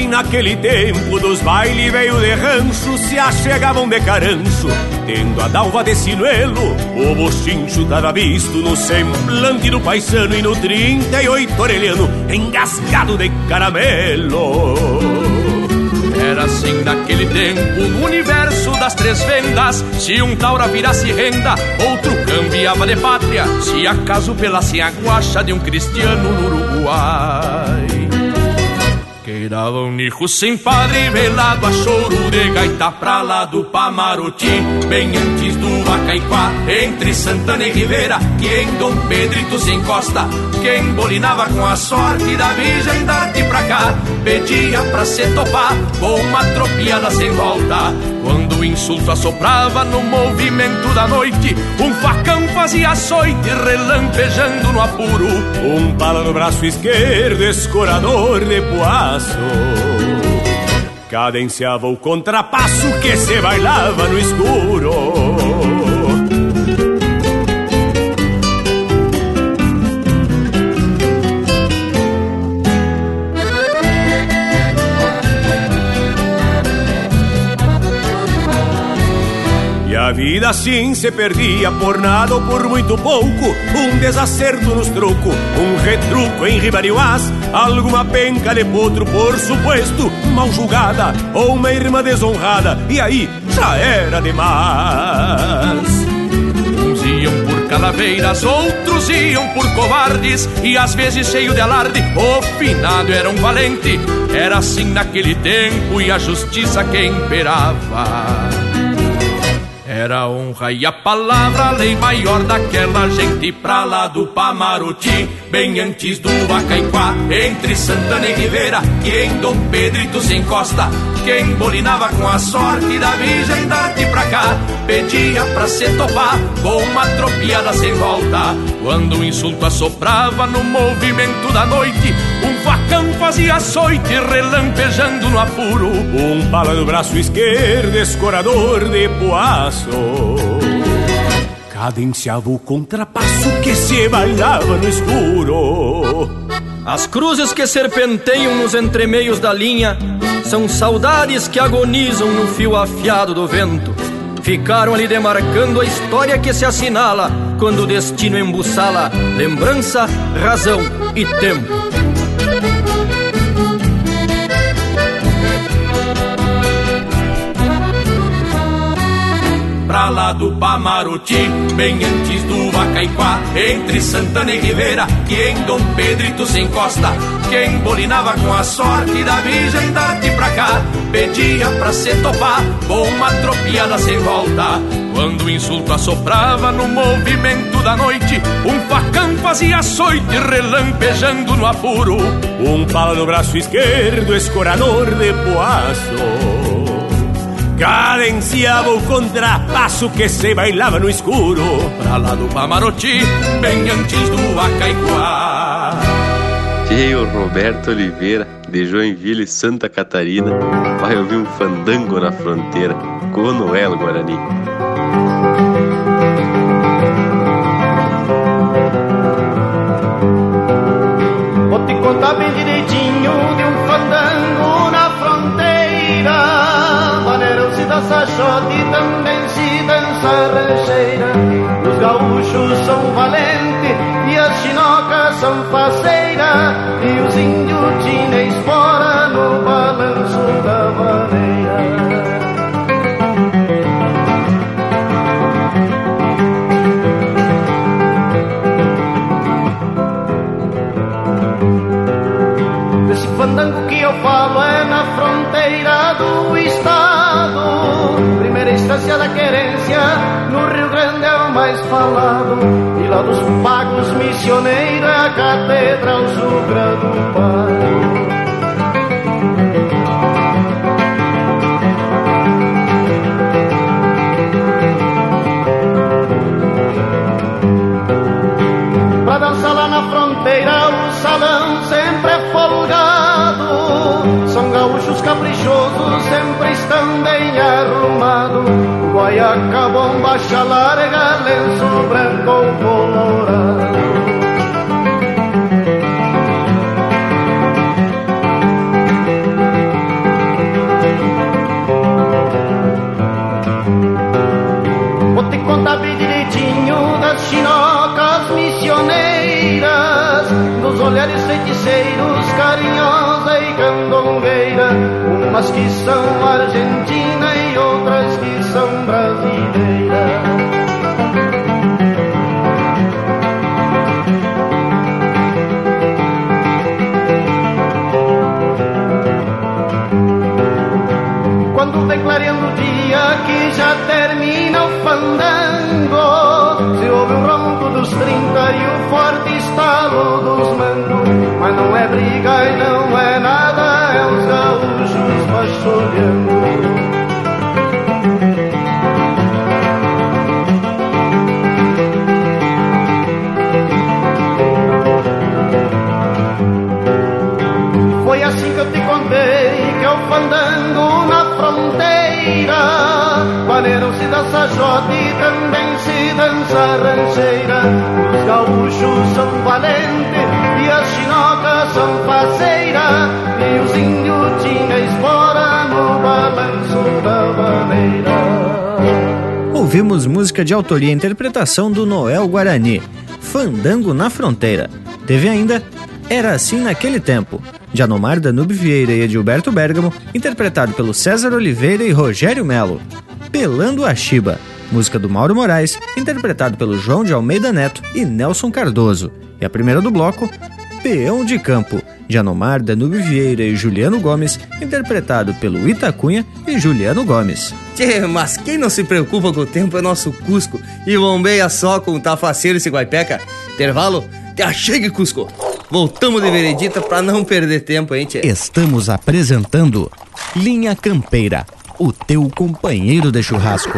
Naquele tempo dos baile veio de rancho se achegavam de carancho, tendo a dalva de sinuelo, o bochincho tava visto no semblante do paisano e no 38 orelhano, engasgado de caramelo. Era assim naquele tempo, no universo das três vendas. Se um taura virasse renda, outro cambiava de pátria. Se acaso pelasse a guacha de um cristiano no Uruguai. Queirava um nico sem padre, velado a choro de gaita pra lá do Pamaroti, bem antes do Acaiquá, entre Santana e Ribeira, que em Dom Pedrito se encosta, quem bolinava com a sorte da Virgem darte pra cá, pedia pra se topar com uma tropiada sem volta. Quando o insulto assoprava no movimento da noite, um facão fazia açoite relampejando no apuro. Um pala no braço esquerdo, escorador de poaço. Cadenciava o contrapasso que se bailava no escuro. A vida assim se perdia por nada ou por muito pouco. Um desacerto nos troco, um retruco em ribarioás, alguma penca de potro, por suposto, mal julgada, ou uma irmã desonrada, e aí já era demais. Uns iam por calaveiras, outros iam por covardes, e às vezes cheio de alarde, o finado era um valente. Era assim naquele tempo e a justiça que imperava. Era honra e a palavra, lei maior daquela gente pra lá do Pamaruti, bem antes do Acaiquá, entre Santana e Ribeira, que em Dom Pedrito se encosta. Quem bolinava com a sorte da Virgem darte pra cá, pedia pra se topar com uma tropiada sem volta. Quando o insulto assoprava no movimento da noite, um facão fazia açoite relampejando no apuro. Um pala no braço esquerdo, escorador de poaço. Cadenciava o contrapasso que se bailava no escuro. As cruzes que serpenteiam nos entremeios da linha são saudades que agonizam no fio afiado do vento. Ficaram ali demarcando a história que se assinala quando o destino embuçala lembrança, razão e tempo. Pra lá do Pamaruti, bem antes do Acaiquá, entre Santana e Ribeira, que em Dom Pedrito se encosta. Quem bolinava com a sorte da Virgem darte pra cá, pedia pra se topar com uma tropiada sem volta. Quando o insulto assoprava no movimento da noite, um facão fazia açoite relampejando no apuro. Um pala no braço esquerdo, escorador de poaço cadenciava o contrapasso que se bailava no escuro. Pra lá do Pamaroti, bem antes do Acaiquá. Tio Roberto Oliveira, de Joinville, Santa Catarina, vai ouvir um fandango na fronteira com o Noel Guarani. Vou te contar bem direitinho gaúchos são valentes e as chinocas são faceiras e os índios tinha espora no balanço da maneira. Esse fandango que eu falo é na fronteira do estado, primeira instância da querência falado. E lá dos pagos missioneiros a Catedral Sucra do Pai. fronteira o salão sempre é folgado. São gaúchos caprichosos, sempre estão bem arrumados. Guaiaca, bomba, larga, lenço branco colorado. Vou te contar bem direitinho das chinocas missioneiras dos olhares feiticeiros, carinhosa e candongueira, umas que são argentina dos trinta e o forte estalo dos mangos. Mas não é briga e não é nada, é os gaúchos machulhando. Foi assim que eu te contei que eu fandango na fronteira. Vaneram-se da sajote também dança rancheira. Os gaúchos são valentes e as chinocas são faceiras. E os índios tinham espora no balanço da maneira. Ouvimos música de autoria e interpretação do Noel Guarani, Fandango na Fronteira. Teve ainda Era Assim Naquele Tempo, de Anomar Danube Vieira e Edilberto Bergamo, interpretado pelo César Oliveira e Rogério Melo. Pelando a Chiba, música do Mauro Moraes, interpretado pelo João de Almeida Neto e Nelson Cardoso. E a primeira do bloco, Peão de Campo, de Anomar Danube Vieira e Juliano Gomes, interpretado pelo Itacunha e Juliano Gomes. Tchê, mas quem não se preocupa com o tempo é nosso Cusco e bombeia só com o tafaceiro esse guaipeca. Intervalo? Te achegue, Cusco! Voltamos de veredita pra não perder tempo, hein, tchê? Estamos apresentando Linha Campeira, o teu companheiro de churrasco.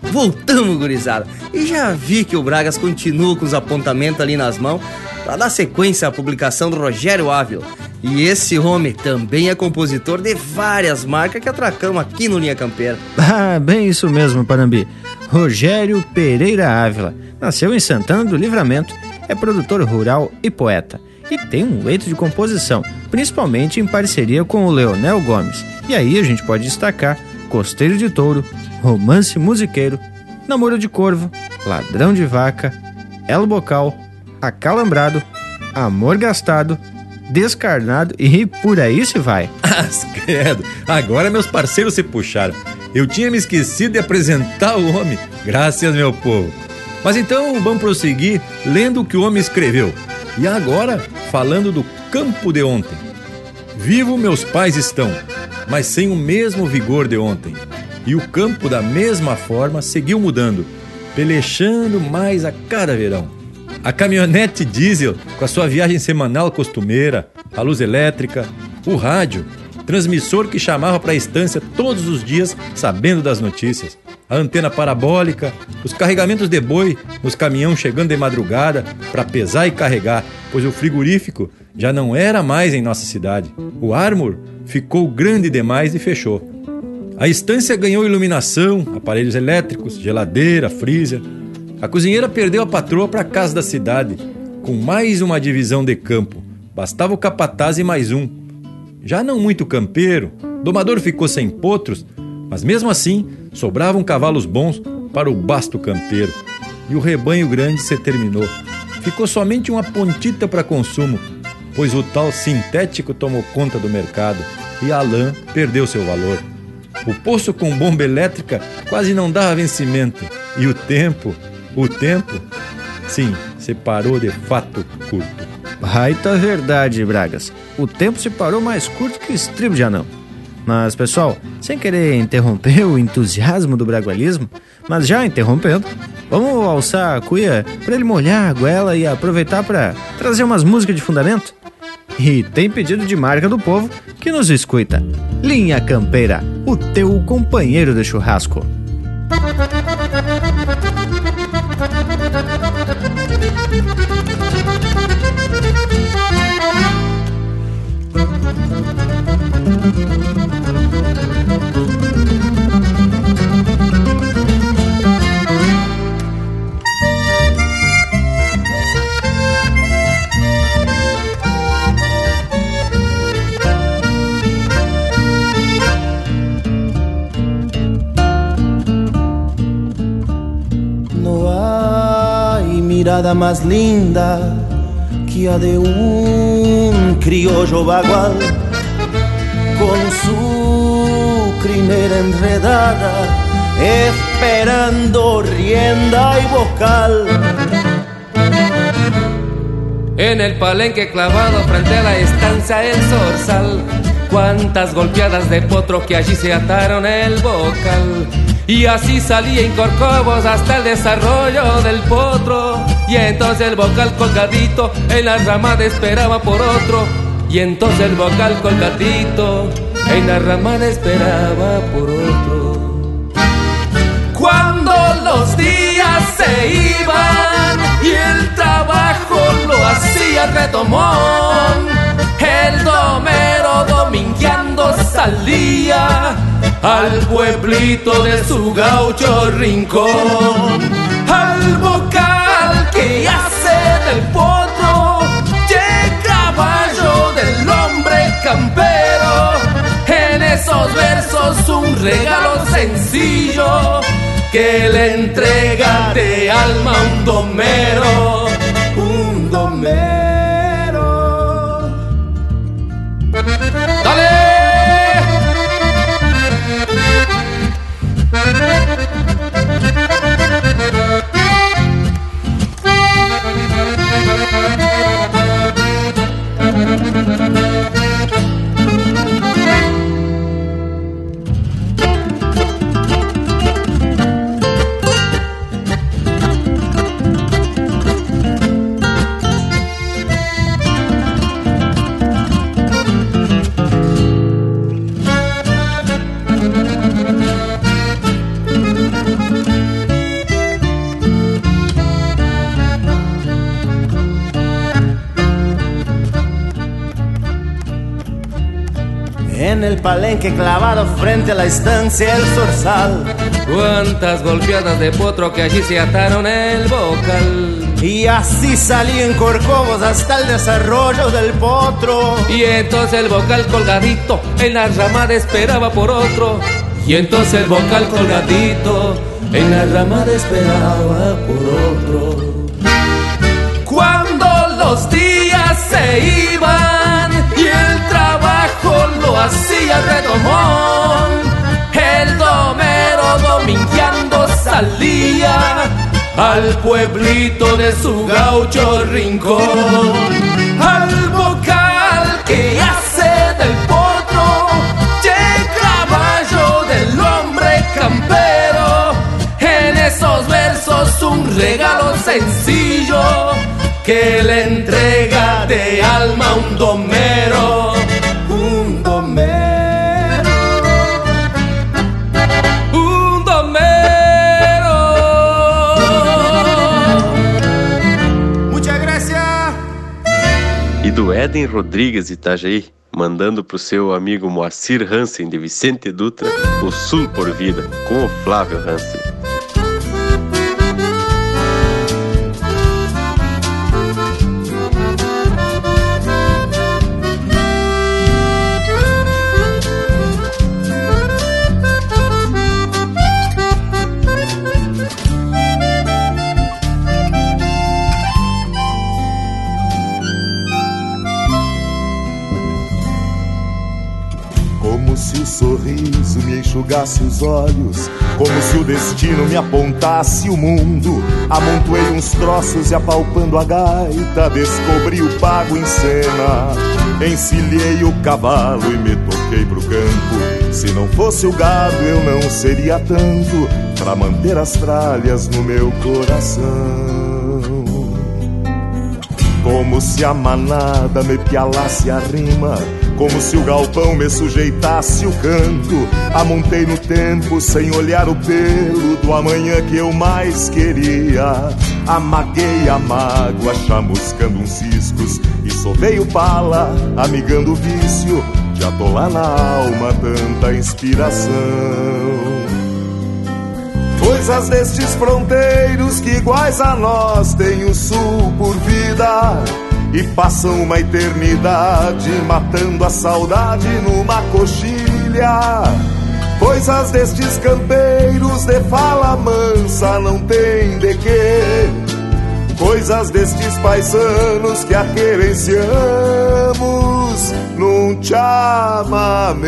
Voltamos, gurizada. E já vi que o Bragas continua com os apontamentos ali nas mãos para dar sequência à publicação do Rogério Ávila. E esse homem também é compositor de várias marcas que atracamos aqui no Linha Campeira. Ah, bem isso mesmo, Panambi. Rogério Pereira Ávila. Nasceu em Santana do Livramento, é produtor rural e poeta. E tem um leito de composição, principalmente em parceria com o Leonel Gomes. E aí a gente pode destacar Costeiro de Touro, Romance Musiqueiro, Namoro de Corvo, Ladrão de Vaca, El Bocal, Acalambrado, Amor Gastado, Descarnado e por aí se vai. As credo, agora meus parceiros se puxaram. Eu tinha me esquecido de apresentar o homem. Graças, meu povo. Mas então vamos prosseguir lendo o que o homem escreveu. E agora, falando do campo de ontem. Vivo meus pais estão, mas sem o mesmo vigor de ontem. E o campo, da mesma forma, seguiu mudando, pelechando mais a cada verão. A caminhonete diesel, com a sua viagem semanal costumeira, a luz elétrica, o rádio, transmissor que chamava para a estância todos os dias sabendo das notícias, a antena parabólica, os carregamentos de boi nos caminhão chegando de madrugada para pesar e carregar, pois o frigorífico já não era mais em nossa cidade. O Armor ficou grande demais e fechou. A estância ganhou iluminação, aparelhos elétricos, geladeira, freezer. A cozinheira perdeu a patroa para casa da cidade, com mais uma divisão de campo. Bastava o capataz e mais um. Já não muito campeiro, domador ficou sem potros, Mas mesmo assim, sobravam cavalos bons para o basto campeiro e o rebanho grande se terminou. Ficou somente uma pontita para consumo, pois o tal sintético tomou conta do mercado e a lã perdeu seu valor. O poço com bomba elétrica quase não dava vencimento e o tempo, o tempo, sim, se parou de fato curto. Baita verdade, Bragas. O tempo se parou mais curto que estribo de anão. Mas, pessoal, sem querer interromper o entusiasmo do bragualismo, mas já interrompendo, vamos alçar a cuia para ele molhar a goela e aproveitar para trazer umas músicas de fundamento? E tem pedido de marca do povo que nos escuta. Linha Campeira, o teu companheiro de churrasco. Más linda que a de un criollo bagual con su crinera enredada esperando rienda y vocal. En el palenque clavado frente a la estancia el zorzal, cuántas golpeadas de potro que allí se ataron el bocal. Y así salía en Corcovos hasta el desarrollo del potro. Y entonces el vocal colgadito en la ramada esperaba por otro. Y entonces el vocal colgadito en la ramada esperaba por otro. Cuando los días se iban y el trabajo lo hacía retomón, el domero domingueando salía al pueblito de su gaucho rincón, al vocal que hace del potro, y caballo del hombre campero, en esos versos un regalo sencillo que le entrega de alma un domero, un domero. ¡Dale! Thank you. El palenque clavado frente a la estancia el zorzal. Cuántas golpeadas de potro que allí se ataron el bocal. Y así salí en Corcovos hasta el desarrollo del potro. Y entonces el vocal colgadito en la ramada esperaba por otro. Y entonces el vocal colgadito en la ramada esperaba por otro. Cuando los días se iban hacía redomón, el domero domingueando salía al pueblito de su gaucho rincón, al vocal que hace del potro, y caballo del hombre campero, en esos versos un regalo sencillo que le entrega de alma un domero, Éden Rodrigues Itajaí, mandando pro seu amigo Moacir Hansen de Vicente Dutra, o Sul por Vida, com o Flávio Hansen. Enxugasse os olhos, como se o destino me apontasse o mundo. Amontoei uns troços e apalpando a gaita, descobri o pago em cena. Encilhei o cavalo e me toquei pro campo. Se não fosse o gado, eu não seria tanto pra manter as tralhas no meu coração. Como se a manada me pialasse a rima, como se o galpão me sujeitasse o canto. Amontei no tempo sem olhar o pelo do amanhã que eu mais queria. Amaguei a mágoa, chamuscando uns ciscos, e sovei o pala, amigando o vício, de atolar na alma tanta inspiração coisas destes fronteiros que iguais a nós têm o sul por vida e passam uma eternidade matando a saudade numa coxilha. Coisas destes campeiros de fala mansa não tem de quê. Coisas destes paisanos que aquerenciamos num chamamé.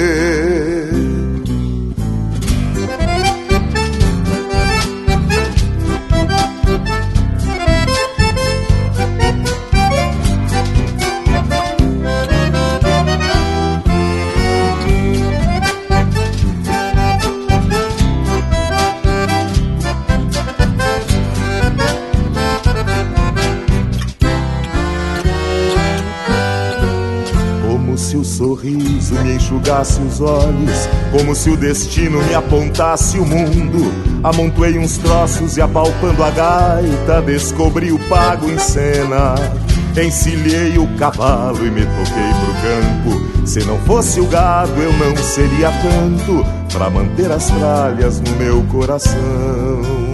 Enxugasse os olhos, como se o destino me apontasse o mundo. Amontoei uns troços e apalpando a gaita, descobri o pago em cena. Encilhei o cavalo e me toquei pro campo. Se não fosse o gado, eu não seria tanto para manter as tralhas no meu coração.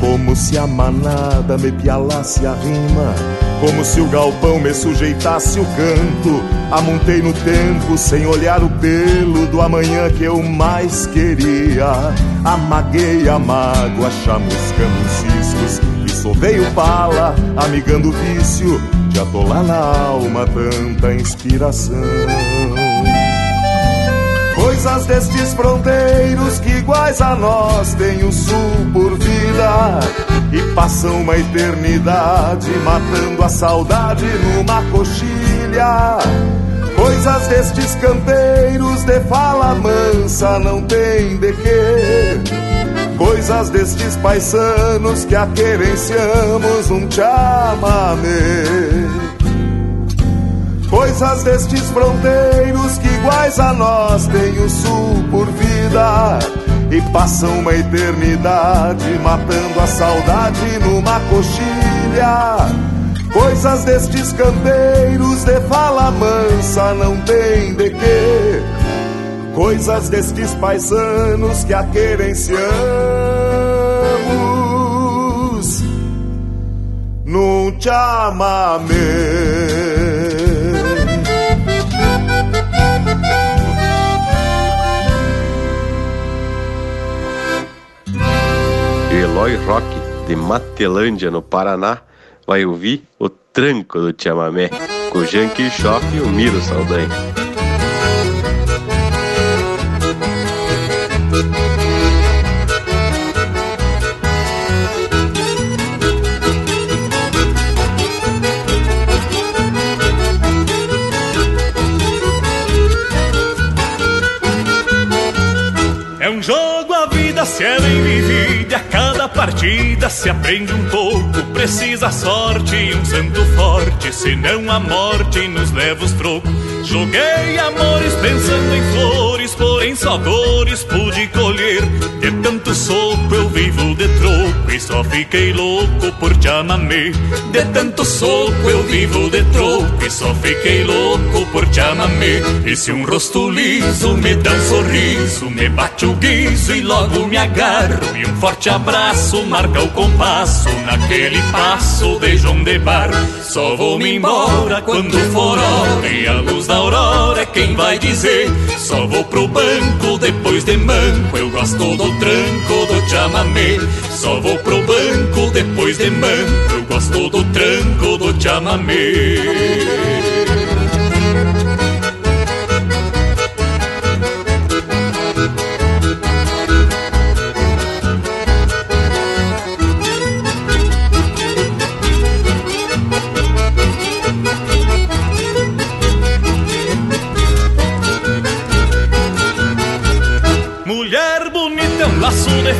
Como se a manada me pialasse a rima como se o galpão me sujeitasse o canto. Amontei no tempo sem olhar o pelo do amanhã que eu mais queria. Amaguei a mágoa, chamuscando os ciscos. E sovei o pala, amigando o vício de atolar na alma tanta inspiração. Coisas destes fronteiros que iguais a nós têm o sul por vida e passam uma eternidade matando a saudade numa coxilha. Coisas destes campeiros de fala mansa não tem de quê. Coisas destes paisanos que a querenciamos um chamamé. Coisas destes fronteiros que iguais a nós têm o sul por vida e passam uma eternidade matando a saudade numa coxilha. Coisas destes campeiros de fala mansa não tem de quê. Coisas destes paisanos que a querenciamos num chamamé. Eloy Rock, de Matelândia, no Paraná, vai ouvir o tranco do chamamé, com o Jean Kirchhoff e o Miro Saldanha. Partida se aprende um pouco. Precisa sorte e um santo forte, senão a morte nos leva os trocos. Joguei amores pensando em flores, porém só dores pude colher. De tanto soco eu vivo de troco e só fiquei louco por te amamê. De tanto soco eu vivo de troco e só fiquei louco por te amamê. E se um rosto liso me dá um sorriso, me bate o guiso e logo me agarro. E um forte abraço marca o compasso naquele passo de João de Bar. Só vou me embora quando for hora e a luz da aurora é quem vai dizer. Só vou pro banco depois de manco, eu gosto do tranco do chamamé. Só vou pro banco depois de manco, eu gosto do tranco do chamamé. Laço de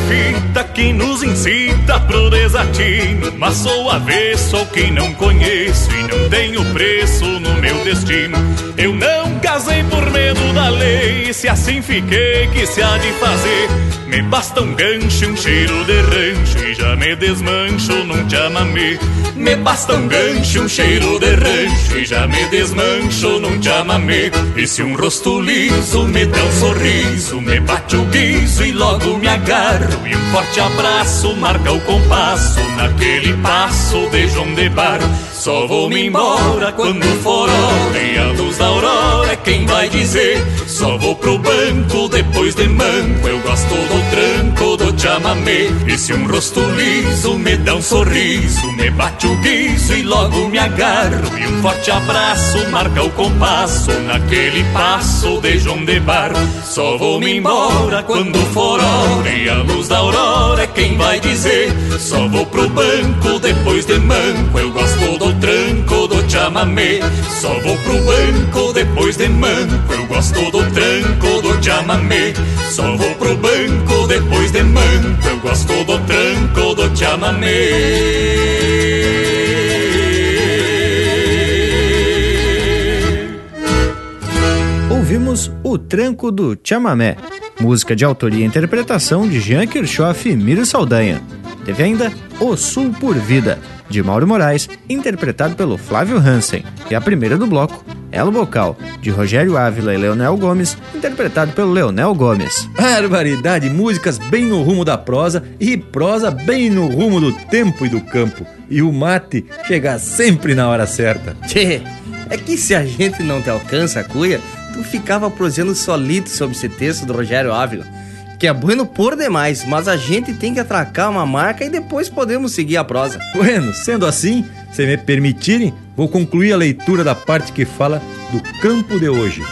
fita que nos incita pro desatino. Mas sou avesso ao que não conheço e não tenho preço no meu destino. Eu não casei por medo da lei, se assim fiquei, que se há de fazer. Me basta um gancho, um cheiro de rancho e já me desmancho num chamamé. Me basta um gancho, um cheiro de rancho e já me desmancho num chamamé. E se um rosto liso me dá um sorriso, me bate o guiso e logo me agarro. E um forte abraço marca o compasso naquele passo de João de Barro. Só vou me embora quando for hora E a luz da aurora é quem vai dizer. Só vou pro banco depois de manco Eu gosto do tranco do chamamé E se um rosto liso me dá um sorriso Me bate o guiso e logo me agarro. E um forte abraço marca o compasso Naquele passo de João de Barro. Só vou me embora quando for hora E a luz da aurora é quem vai dizer. Só vou pro banco depois de manco. Eu gosto do tranco do chamamé Só vou pro banco depois de manco. Eu gosto do tranco do chamamé Só vou pro banco depois de manco. Eu gosto do tranco do chamamé Ouvimos O Tranco do Chamamé, música de autoria e interpretação de Jean Kirchhoff e Miro Saldanha. Teve ainda O Sul por Vida, de Mauro Moraes, interpretado pelo Flávio Hansen. E a primeira do bloco, Elo Bocal, de Rogério Ávila e Leonel Gomes, interpretado pelo Leonel Gomes. Barbaridade, músicas bem no rumo da prosa e prosa bem no rumo do tempo e do campo. E o mate chega sempre na hora certa. Tchê, é que se a gente não te alcança, cuia, tu ficava prosendo solito sobre esse texto do Rogério Ávila que é bueno por demais, mas a gente tem que atracar uma marca e depois podemos seguir a prosa. Bueno, sendo assim, se me permitirem, vou concluir a leitura da parte que fala do campo de hoje.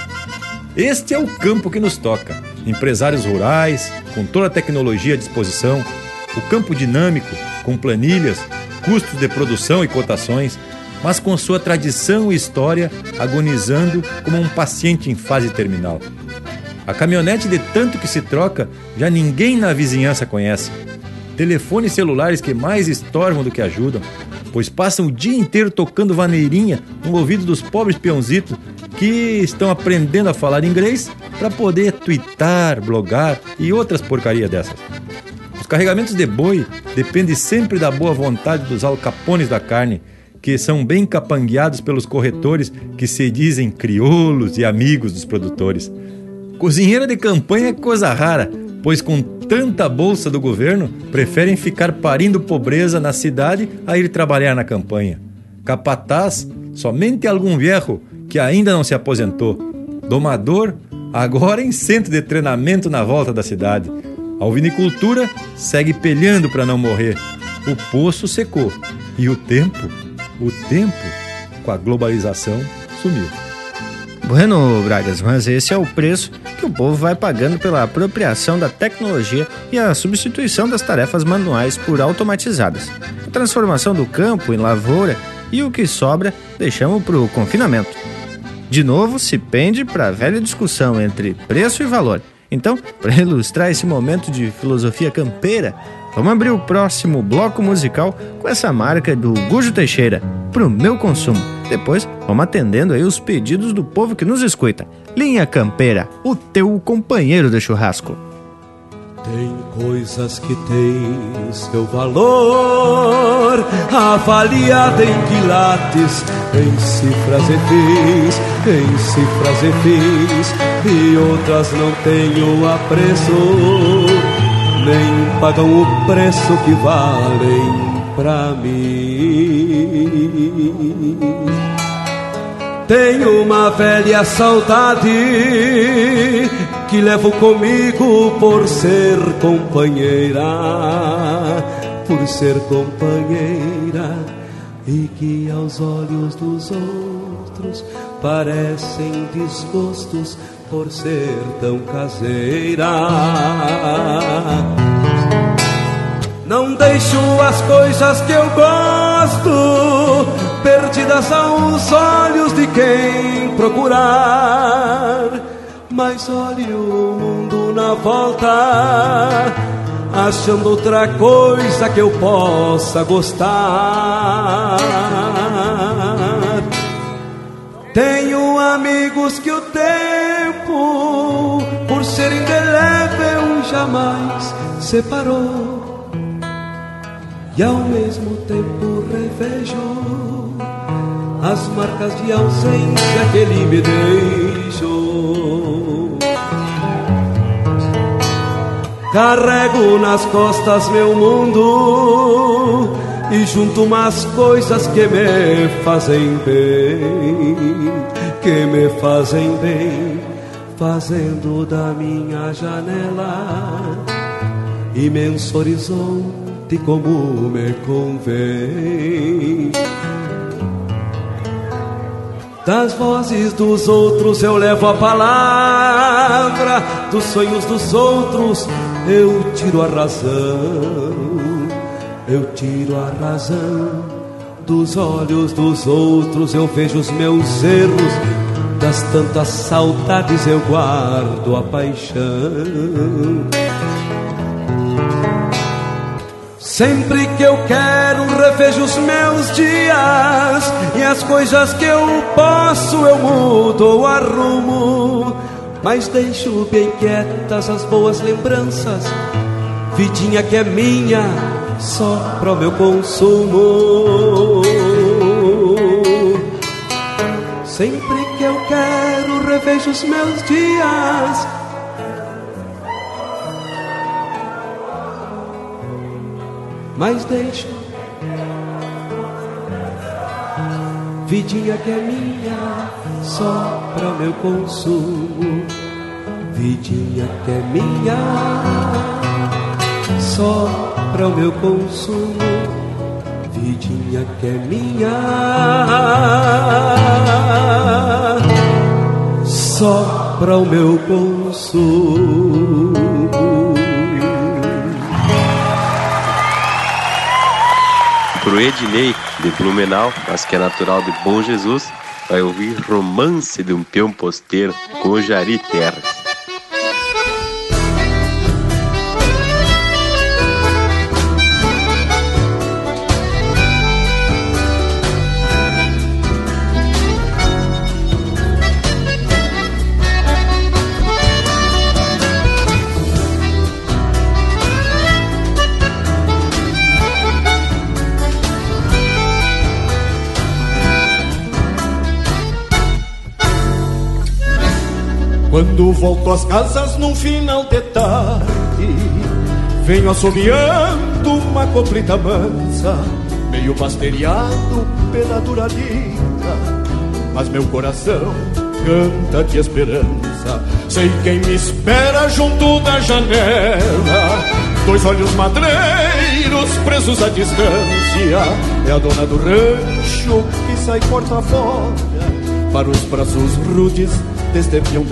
Este é o campo que nos toca. Empresários rurais, com toda a tecnologia à disposição, o campo dinâmico, com planilhas, custos de produção e cotações, mas com sua tradição e história agonizando como um paciente em fase terminal. A caminhonete de tanto que se troca, já ninguém na vizinhança conhece. Telefones celulares que mais estorvam do que ajudam, pois passam o dia inteiro tocando vaneirinha no ouvido dos pobres peãozitos que estão aprendendo a falar inglês para poder twittar, blogar e outras porcarias dessas. Os carregamentos de boi dependem sempre da boa vontade dos alcapones da carne, que são bem capangueados pelos corretores que se dizem crioulos e amigos dos produtores. Cozinheira de campanha é coisa rara, pois com tanta bolsa do governo, preferem ficar parindo pobreza na cidade a ir trabalhar na campanha. Capataz, somente algum viejo que ainda não se aposentou. Domador, agora em centro de treinamento na volta da cidade. A alvinicultura segue pelhando para não morrer. O poço secou. E o tempo, o tempo, com a globalização, sumiu. Bueno, Bragas, mas esse é o preço que o povo vai pagando pela apropriação da tecnologia e a substituição das tarefas manuais por automatizadas. A transformação do campo em lavoura e o que sobra deixamos para o confinamento. De novo, se pende para a velha discussão entre preço e valor. Então, para ilustrar esse momento de filosofia campeira, vamos abrir o próximo bloco musical com essa marca do Gujo Teixeira, pro meu consumo. Depois, vamos atendendo aí os pedidos do povo que nos escuta. Linha Campeira, o teu companheiro de churrasco. Tem coisas que têm seu valor, avaliada em quilates, em cifras e fis, em cifras e fis, e outras não têm o apreço, pagam o preço que valem pra mim. Tenho uma velha saudade que levo comigo por ser companheira, por ser companheira, e que aos olhos dos outros parecem desgostos por ser tão caseira. Não deixo as coisas que eu gosto perdidas aos olhos de quem procurar Mas olhe o mundo na volta, achando outra coisa que eu possa gostar. Tenho amigos que o tempo, jamais separou. E ao mesmo tempo revejo as marcas de ausência que ele me deixou. Carrego nas costas meu mundo e junto umas coisas que me fazem bem, que me fazem bem, fazendo da minha janela imenso horizonte como me convém. Das vozes dos outros eu levo a palavra, dos sonhos dos outros eu tiro a razão, eu tiro a razão. Dos olhos dos outros eu vejo os meus erros, das tantas saudades eu guardo a paixão. Sempre que eu quero, revejo os meus dias e as coisas que eu posso eu mudo ou arrumo. Mas deixo bem quietas as boas lembranças, vidinha que é minha, só para o meu consumo. Sempre quero, revejo os meus dias. Mas deixo vidinha que é minha só para meu consumo. Vidinha que é minha só para o meu consumo. Vidinha que é minha só para o meu consumo Pro Ednei, de Blumenau, mas que é natural de Bom Jesus, vai ouvir Romance de um Peão Posteiro com Jari. Quando volto às casas num final de tarde Venho assobiando uma coplita mansa Meio pasteriado pela dura lida Mas meu coração canta de esperança. Sei quem me espera junto da janela. Dois olhos madreiros presos à distância. É a dona do rancho que sai porta fora Para os braços rudes deste peão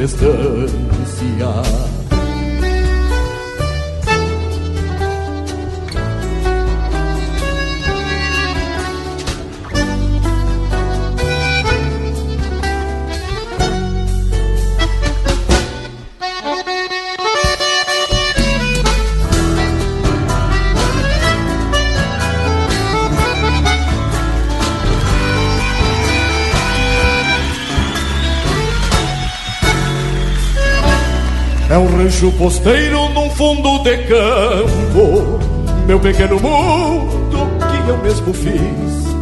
É um rancho posteiro num fundo de campo. Meu pequeno mundo que eu mesmo fiz.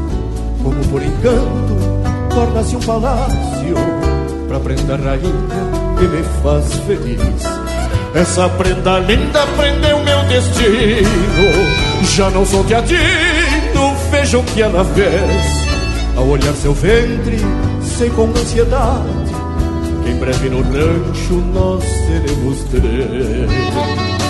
Como por encanto torna-se um palácio Pra prenda rainha que me faz feliz. Essa prenda linda prendeu meu destino. Já não sou teatino, veja o que ela fez. Ao olhar seu ventre, sei com ansiedade em breve no rancho nós seremos três.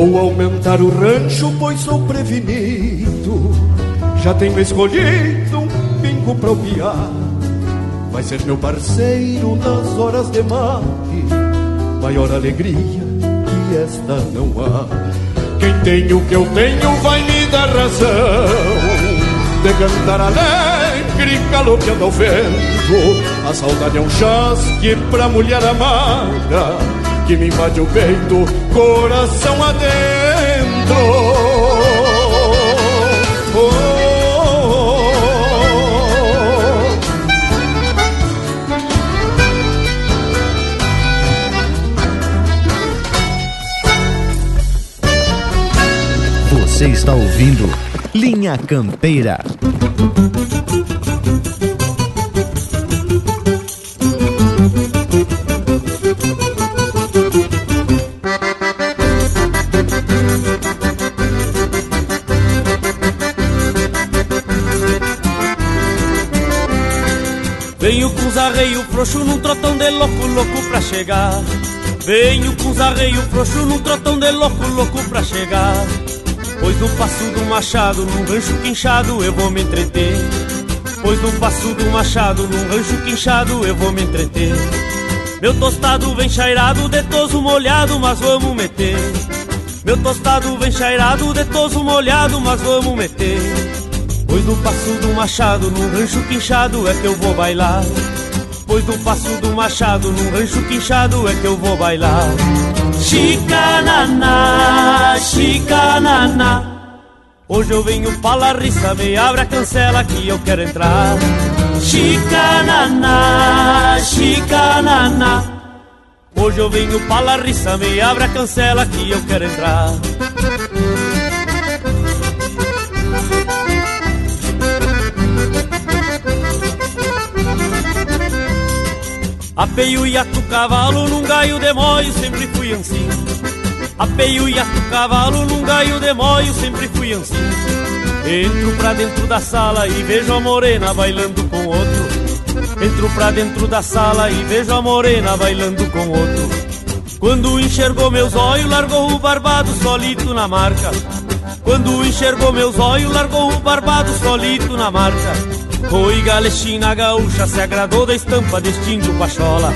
Vou aumentar o rancho, pois sou prevenido. Já tenho escolhido um pingo pra piar. Vai ser meu parceiro nas horas de mate. Maior alegria que esta não há. Quem tem o que eu tenho vai me dar razão. De cantar alegre, galopeando ao vento. A saudade é um chasque pra mulher amada que me invade o peito, coração adentro. Oh, Você está ouvindo Linha Campeira. Chegar. Venho com os arreio frouxo num trotão de louco, louco pra chegar. Pois no passo do machado, num rancho quinchado, eu vou me entreter. Pois no passo do machado, num rancho quinchado, eu vou me entreter. Meu tostado vem chairado, de toso molhado, mas vamos meter. Meu tostado vem chairado, de toso molhado, mas vamos meter. Pois no passo do machado, num rancho quinchado, é que eu vou bailar. Pois no passo do machado, num rancho quinchado, é que eu vou bailar. Chicanana, chicanana. Hoje eu venho pra Larissa, me abre a cancela que eu quero entrar. Chicanana, chicanana. Hoje eu venho pra Larissa, me abre a cancela que eu quero entrar. Apeio e ato cavalo num gaio de moio, sempre fui assim. Apeio e ato cavalo num gaio de moio, sempre fui assim. Entro pra dentro da sala e vejo a morena bailando com outro. Entro pra dentro da sala e vejo a morena bailando com outro. Quando enxergou meus olhos, largou o barbado solito na marca. Quando enxergou meus olhos, largou o barbado solito na marca. Oi, galechina gaúcha, se agradou da estampa deste índio pachola.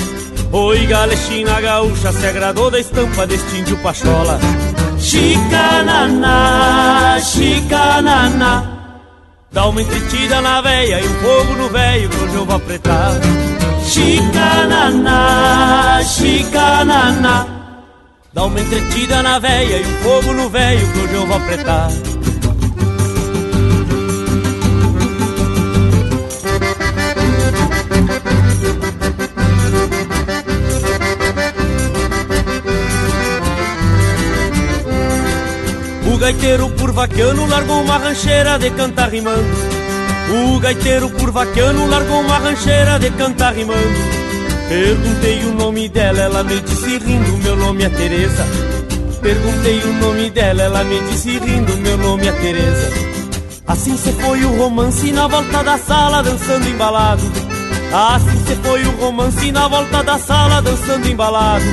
Oi, galechina gaúcha, se agradou da estampa deste índio pachola. Chicanana, chicanana. Dá uma entretida na veia e um fogo no velho que hoje eu vou apretar. Chicanana, chicanana. Dá uma entretida na veia e um fogo no velho que hoje eu vou apretar. Gaiteiro por vaquiano largou uma rancheira de cantar rimando. O gaiteiro por vaquiano largou uma rancheira de cantar rimando. Perguntei o nome dela, ela me disse rindo, meu nome é Teresa. Perguntei o nome dela, ela me disse rindo, meu nome é Teresa. Assim se foi o romance na volta da sala dançando embalado. Assim se foi o romance na volta da sala dançando embalado.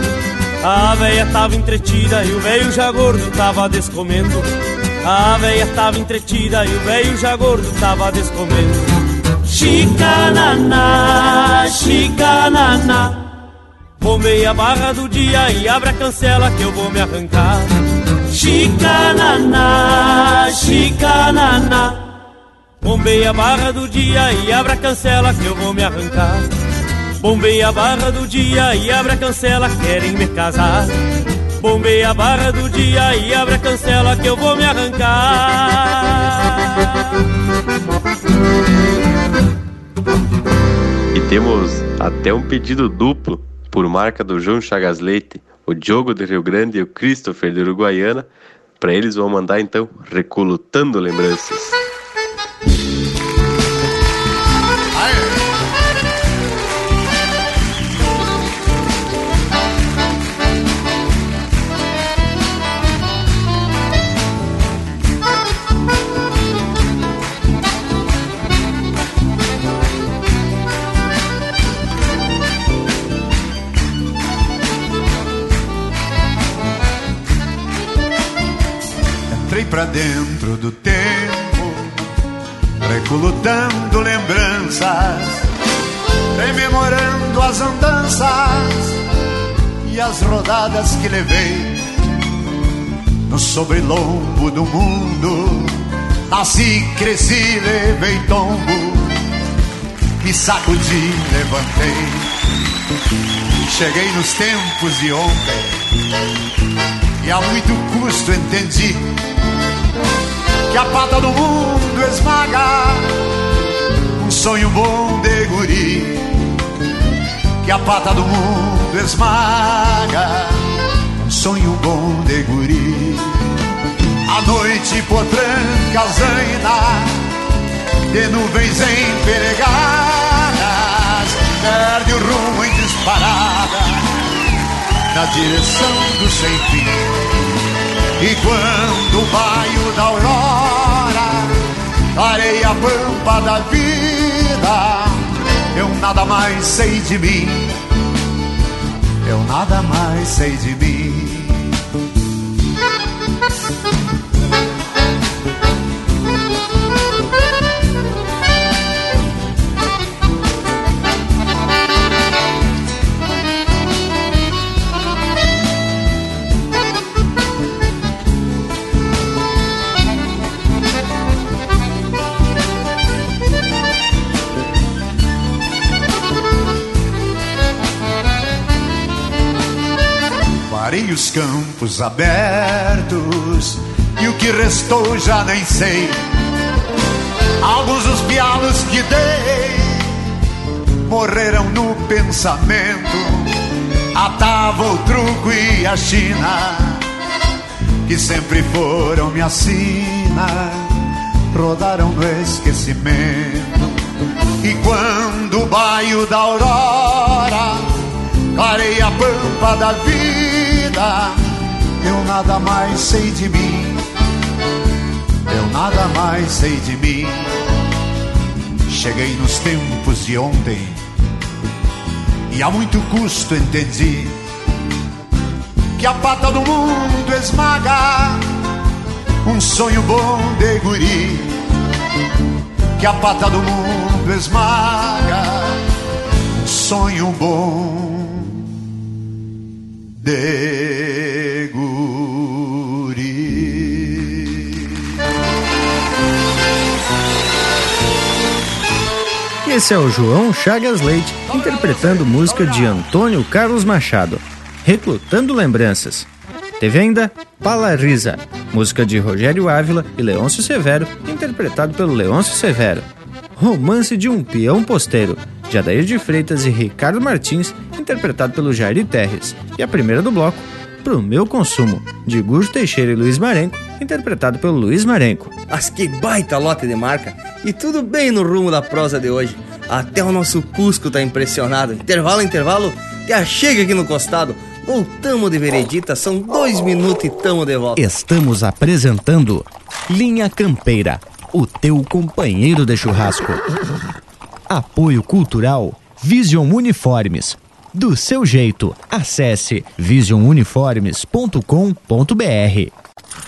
A véia tava entretida e o velho já gordo tava descomendo. A véia tava entretida e o velho já gordo tava descomendo. Chicanana, chicanana. Bomei a barra do dia e abre a cancela que eu vou me arrancar. Chicanana, chicanana. Bombei a barra do dia e abre a cancela que eu vou me arrancar. Bombei a barra do dia e abre a cancela, querem me casar. Bombei a barra do dia e abre a cancela que eu vou me arrancar. E temos até um pedido duplo por marca do João Chagas Leite, o Diogo do Rio Grande e o Christopher de Uruguaiana. Para eles vão mandar então Recolutando Lembranças. Pra dentro do tempo, recolutando lembranças, rememorando as andanças e as rodadas que levei no sobrelombo do mundo. Nasci, cresci, levei tombo, me sacudi, levantei. Cheguei nos tempos de ontem e a muito custo entendi que a pata do mundo esmaga um sonho bom de guri. Que a pata do mundo esmaga um sonho bom de guri. A noite potranca zaina de nuvens emperegadas perde o rumo em disparada na direção do sem fim. E quando o baio da aurora clareia a pampa da vida, eu nada mais sei de mim, eu nada mais sei de mim. Parei os campos abertos e o que restou já nem sei. Alguns dos pialos que dei morreram no pensamento. A tábua, o truco e a China, que sempre foram minha sina, rodaram no esquecimento. E quando o baio da aurora clareia a pampa da vida, eu nada mais sei de mim, eu nada mais sei de mim. Cheguei nos tempos de ontem e a muito custo entendi que a pata do mundo esmaga um sonho bom de guri, que a pata do mundo esmaga um sonho bom de Esse é o João Chagas Leite interpretando música de Antônio Carlos Machado, Reclutando Lembranças. Teve ainda Palarisa, música de Rogério Ávila e Leôncio Severo, interpretado pelo Leôncio Severo. Romance de um Peão Posteiro, de Adair de Freitas e Ricardo Martins, interpretado pelo Jair Terres. E a primeira do bloco, Pro Meu Consumo, de Gujo Teixeira e Luiz Marenco, interpretado pelo Luiz Marenco. Mas que baita lote de marca! E tudo bem no rumo da prosa de hoje. Até o nosso Cusco tá impressionado. Intervalo, intervalo, já chega aqui no costado. Voltamos de veredita, são dois minutos e tamo de volta. Estamos apresentando Linha Campeira, o teu companheiro de churrasco. Apoio Cultural Vision Uniformes. Do seu jeito, acesse visionuniformes.com.br.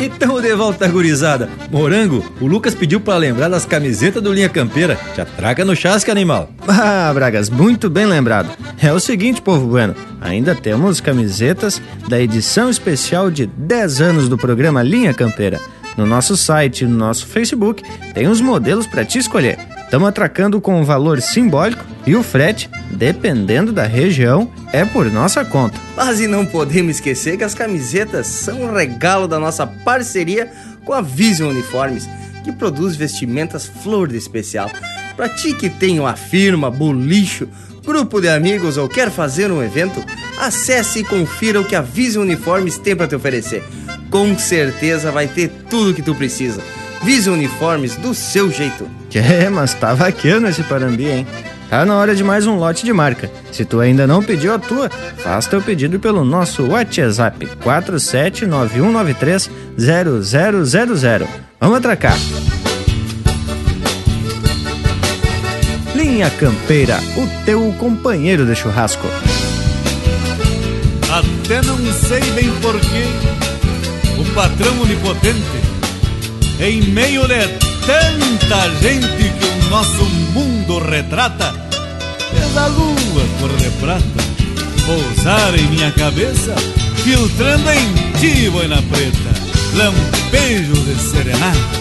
Então, de volta, gurizada. Morango, o Lucas pediu para lembrar das camisetas do Linha Campeira. Já traga no chasque, animal. Ah, Bragas, muito bem lembrado. É o seguinte, povo bueno, ainda temos camisetas da edição especial de 10 anos do programa Linha Campeira. No nosso site no nosso Facebook tem os modelos para te escolher. Estamos atracando com um valor simbólico e o frete, dependendo da região, é por nossa conta. Mas e não podemos esquecer que as camisetas são um regalo da nossa parceria com a Vision Uniformes, que produz vestimentas flor de especial. Para ti que tem uma firma, bolicho, grupo de amigos ou quer fazer um evento, acesse e confira o que a Vision Uniformes tem para te oferecer. Com certeza vai ter tudo o que tu precisa. Vision Uniformes do seu jeito. É, mas tá vaqueando esse parambi, hein? Tá na hora de mais um lote de marca. Se tu ainda não pediu a tua, faz teu pedido pelo nosso WhatsApp 47991930000. Vamos atracar! Linha Campeira, o teu companheiro de churrasco. Até não sei bem porquê, o patrão onipotente, em meio de tanta gente que o nosso mundo retrata, fez a lua cor de prata pousar em minha cabeça, filtrando em ti, boina preta, lampejos de serenata.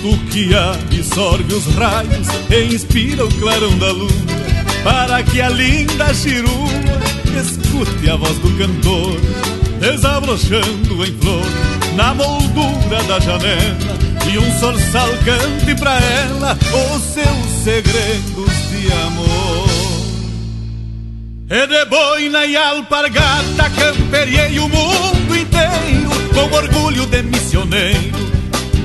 Tu que absorve os raios e inspira o clarão da lua Para que a linda chirua escute a voz do cantor Desabrochando em flor na moldura da janela E um sorçal cante pra ela os seus segredos de amor. E de boina e alpargata camperiei o mundo inteiro Com orgulho de missioneiro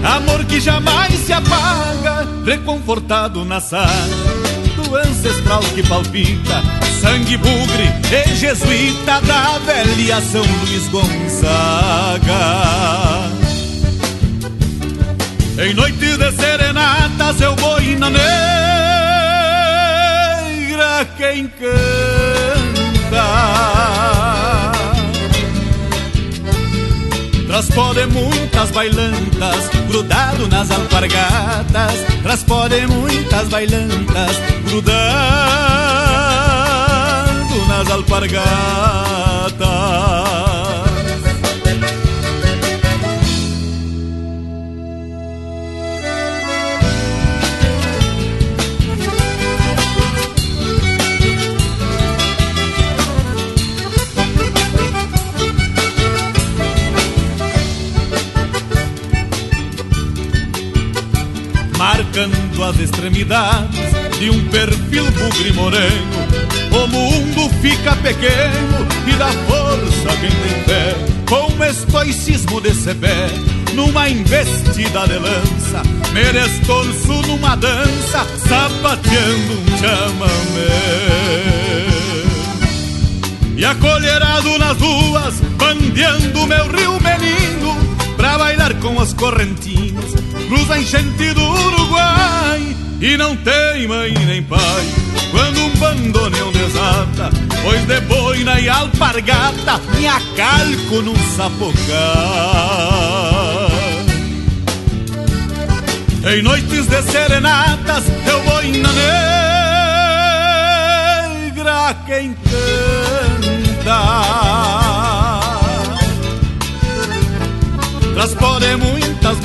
Amor que jamais se apaga, reconfortado na sala ancestral que palpita, sangue bugre e jesuíta da velha São Luís Gonzaga. Em noite de serenatas eu vou na negra quem canta Transpode muitas bailantas, grudado nas alpargatas. Transpode muitas bailantas, grudado nas alpargatas. Marcando as extremidades de um perfil bugre moreno. O mundo fica pequeno e dá força quem tem fé, com estoicismo de sebé, numa investida de lança, merestorço numa dança, sapateando um chamamé. E acolherado nas ruas, bandeando meu rio menino, pra bailar com as correntinas, cruza enchente do Uruguai e não tem mãe nem pai. Quando um bandoneão desata, pois de boina e alpargata me acalco num sapocar. Em noites de serenatas eu vou na negra quem canta. Transpode muitas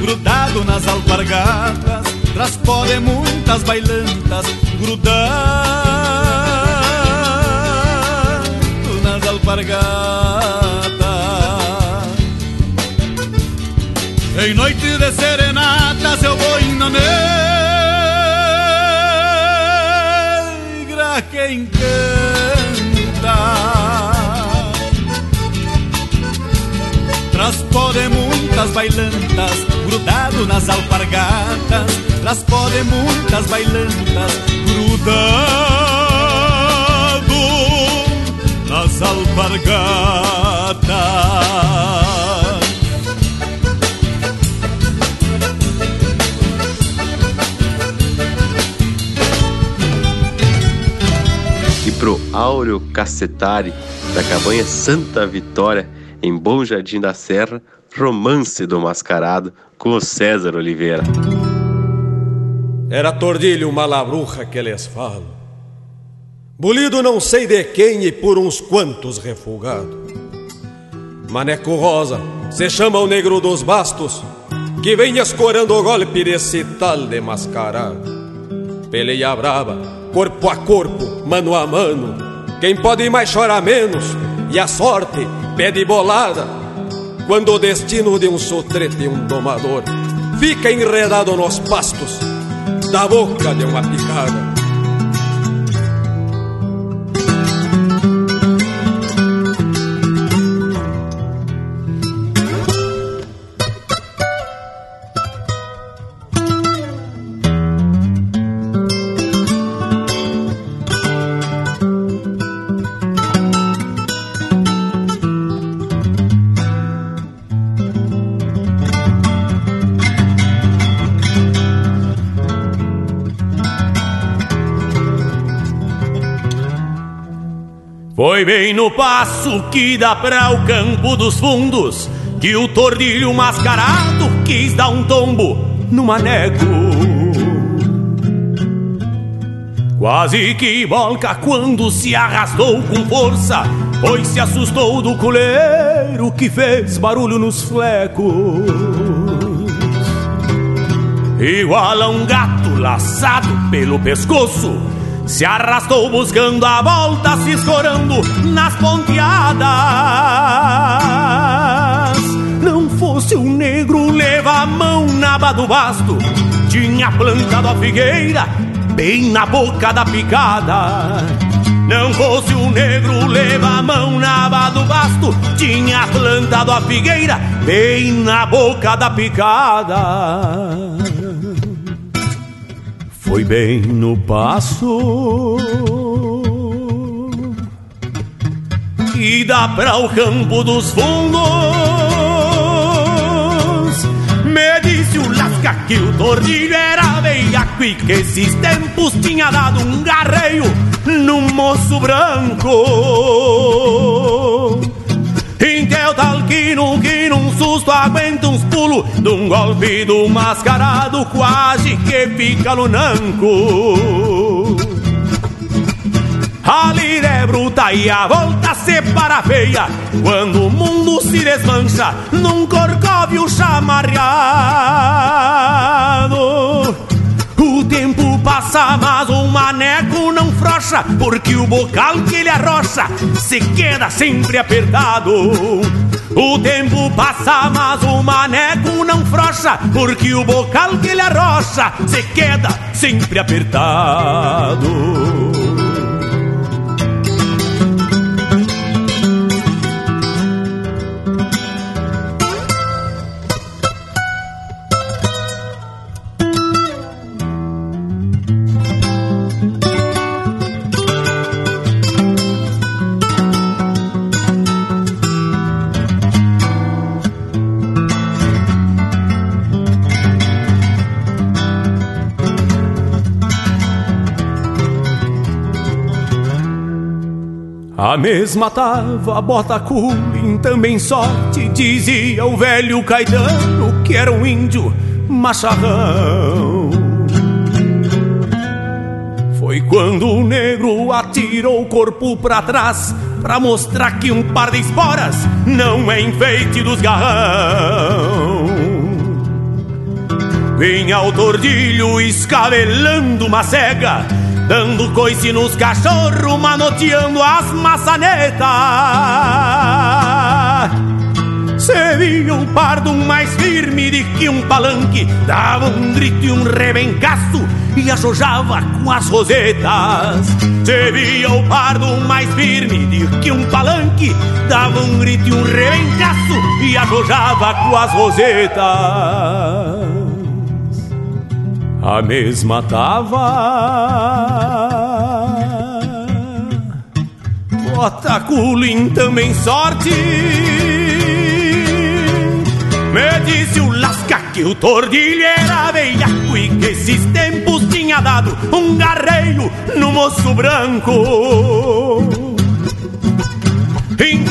grudado nas alpargatas. Transpode muitas bailantas, grudado nas alpargatas. Em noite de serenatas eu vou na Transpode muitas bailantas, grudado nas alpargatas. Transpode muitas bailantas, grudado nas alpargatas. E pro Áureo Cacetari, da cabanha Santa Vitória, em Bom Jardim da Serra, Romance do Mascarado, com o César Oliveira. Era tordilho uma labruja que lhes falo, bolido não sei de quem e por uns quantos refugado. Maneco Rosa, se chama o negro dos bastos, que vem escorando o golpe desse tal de mascarado. Peleia brava, corpo a corpo, mano a mano, quem pode mais chora menos, e a sorte pede bolada quando o destino de um sotrete um domador fica enredado nos pastos da boca de uma picada. Foi bem no passo que dá pra o campo dos fundos que o tordilho mascarado quis dar um tombo no maneco. Quase que volca quando se arrastou com força, pois se assustou do coleiro que fez barulho nos flecos. Igual a um gato laçado pelo pescoço, se arrastou buscando a volta, se escorando nas ponteadas. Não fosse um negro, leva a mão na aba do basto, tinha plantado a figueira bem na boca da picada. Não fosse um negro, leva a mão na aba do basto, tinha plantado a figueira bem na boca da picada. Foi bem no passo que dá para o campo dos fundos. Me disse o Lasca que o tordilho era veiaco e que esses tempos tinha dado um garreio num moço branco. Em que o talquino que susto aguenta uns pulos de um golpe do mascarado quase que fica no nanco. A lira é bruta e a volta separa feia Quando o mundo se desmancha num corcóvio chamarreado O tempo passa, mas o maneco não frocha Porque o bocal que ele arrocha se queda sempre apertado o tempo passa, mas o maneco não frocha Porque o bocal que ele arrocha se queda sempre apertado A mesma tava bota culim, também sorte, dizia o velho Caetano, que era um índio macharrão. Foi quando o negro atirou o corpo pra trás, pra mostrar que um par de esporas não é enfeite dos garrão. Vinha o tordilho escabelando uma cega, Dando coice nos cachorros, manoteando as maçanetas. Se via um pardo mais firme de que um palanque Dava um grito e um rebencaço e ajojava com as rosetas. Se via o pardo mais firme de que um palanque Dava um grito e um rebencaço e ajojava com as rosetas a mesma tava. Bota culim também sorte. Me disse o Lasca que o tordilho era veiaco e que esses tempos tinha dado um garreio no moço branco.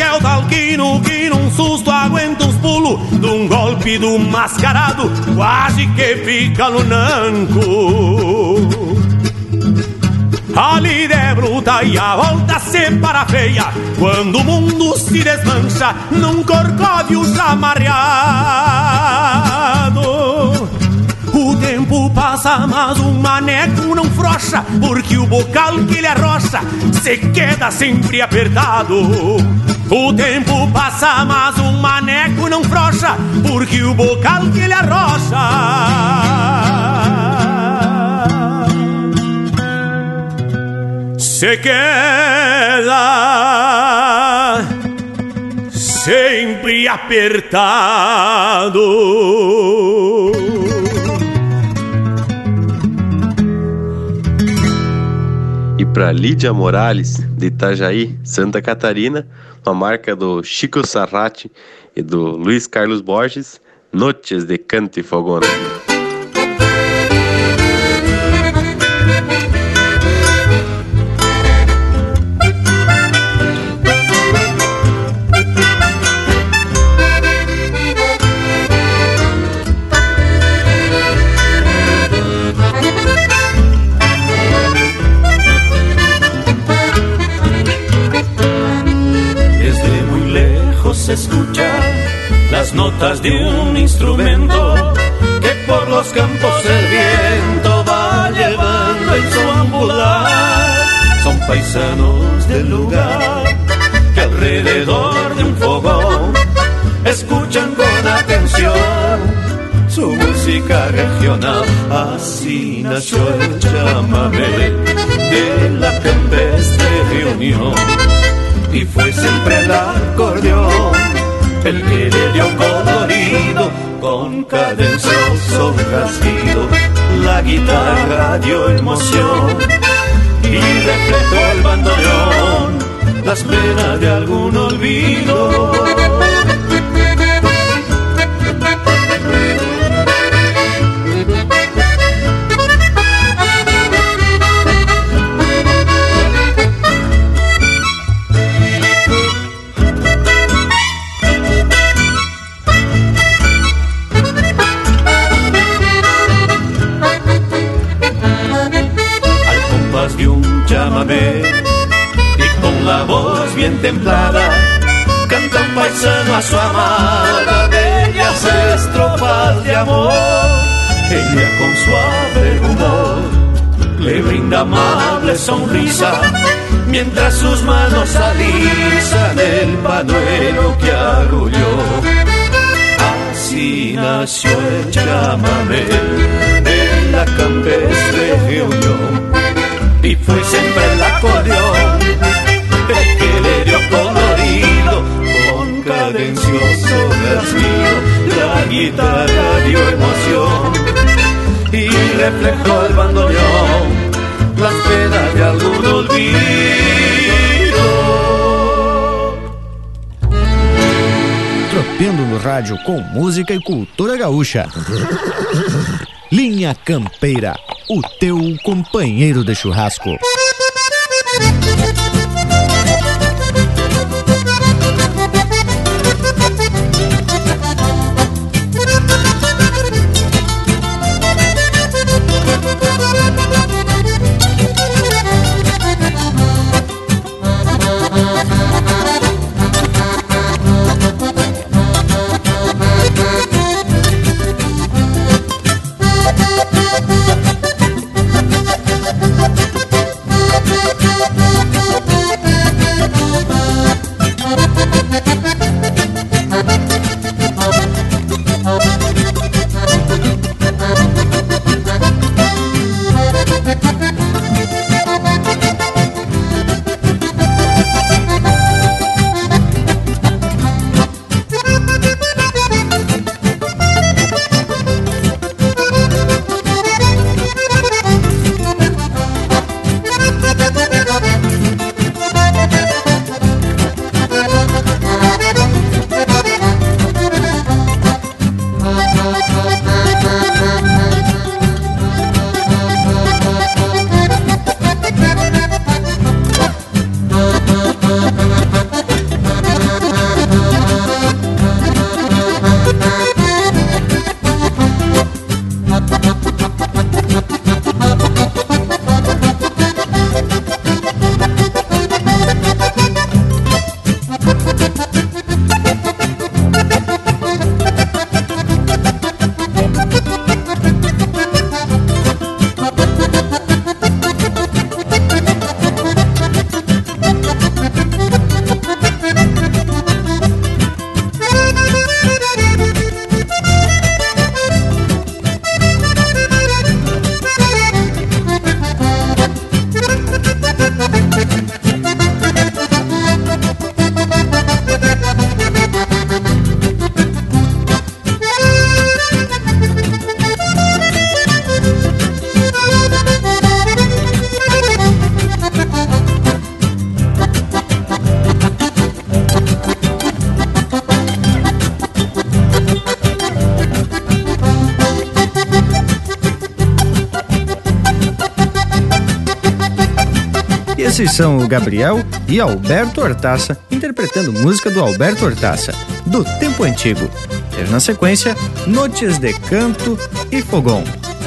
Que é o talquino que num susto aguenta uns pulos De um golpe do mascarado quase que fica no nanco. A lida é bruta e a volta separa feia Quando o mundo se desmancha num corcóvio chamarreado tempo passa, mas o maneco não frocha Porque o bocal que ele arrocha se queda sempre apertado. O tempo passa, mas o maneco não frocha Porque o bocal que ele arrocha Se queda sempre apertado para Lídia Morales, de Itajaí, Santa Catarina, uma marca do Chico Sarrati e do Luiz Carlos Borges, Noches de Canto e Fogona. Notas de un instrumento que por los campos el viento va llevando en su ambular. Son paisanos del lugar que alrededor de un fogón escuchan con atención su música regional. Así nació el chamamé de la campestre reunión y fue siempre el acordeón el dio colorido con cadencioso rasguido. La guitarra dio emoción y reflejó el bandoneón las penas de algún olvido. Templada canta un paisano a su amada bellas estrofas de amor. Ella con suave humor le brinda amable sonrisa mientras sus manos alisan el panuelo que arrulló. Así nació el chamamé de la campestre reunión y fue siempre el acordeón guitarra dio emoción y reflejó el bandoneón las penas de algún olvido Tropeando no rádio com música e cultura gaúcha. Linha Campeira, o teu companheiro de churrasco. Esses são o Gabriel e Alberto Hortaça, interpretando música do Alberto Hortaça, do Tempo Antigo. Teve na sequência Notes de Canto e Fogão,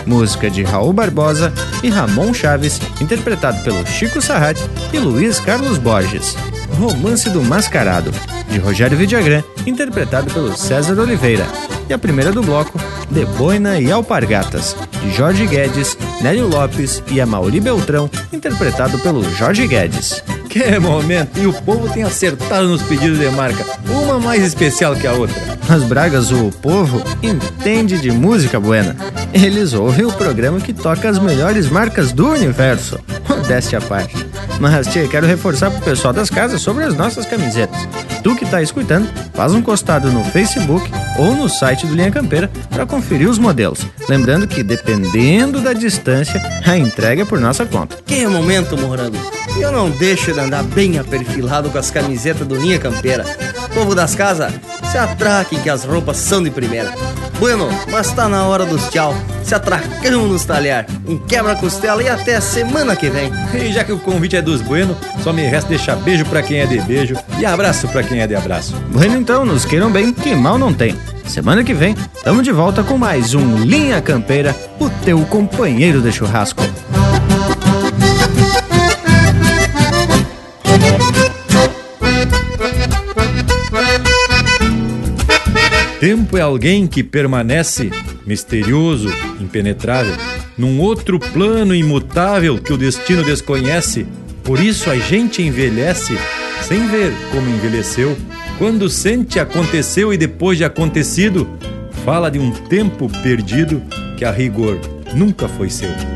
música de Raul Barbosa e Ramon Chaves, interpretado pelo Chico Sarrat e Luiz Carlos Borges. Romance do Mascarado, de Rogério Vidagrã, interpretado pelo César Oliveira. E a primeira do bloco, De Boina e Alpargatas, de Jorge Guedes, Nélio Lopes e Amauri Beltrão, interpretado pelo Jorge Guedes. Que momento! E o povo tem acertado nos pedidos de marca, uma mais especial que a outra. As Bragas, o povo entende de música buena. Eles ouvem o programa que toca as melhores marcas do universo. Modéstia à parte. Mas, tia, quero reforçar pro pessoal das casas sobre as nossas camisetas. Tu que tá escutando, faz um costado no Facebook ou no site do Linha Campeira para conferir os modelos. Lembrando que, dependendo da distância, a entrega é por nossa conta. Que momento, Morango! E eu não deixo de andar bem aperfilado com as camisetas do Linha Campeira. Povo das casas, se atraquem que as roupas são de primeira. Bueno, mas tá na hora dos tchau. Se atracamos nos talhar. Um quebra-costela e até semana que vem. E já que o convite é dos Bueno, só me resta deixar beijo para quem é de beijo e abraço para quem é de abraço. Bueno, então, nos queiram bem, que mal não tem. Semana que vem, tamo de volta com mais um Linha Campeira, o teu companheiro de churrasco. Tempo é alguém que permanece misterioso, impenetrável, num outro plano imutável que o destino desconhece. Por isso a gente envelhece sem ver como envelheceu. Quando sente aconteceu e depois de acontecido, fala de um tempo perdido que a rigor nunca foi seu.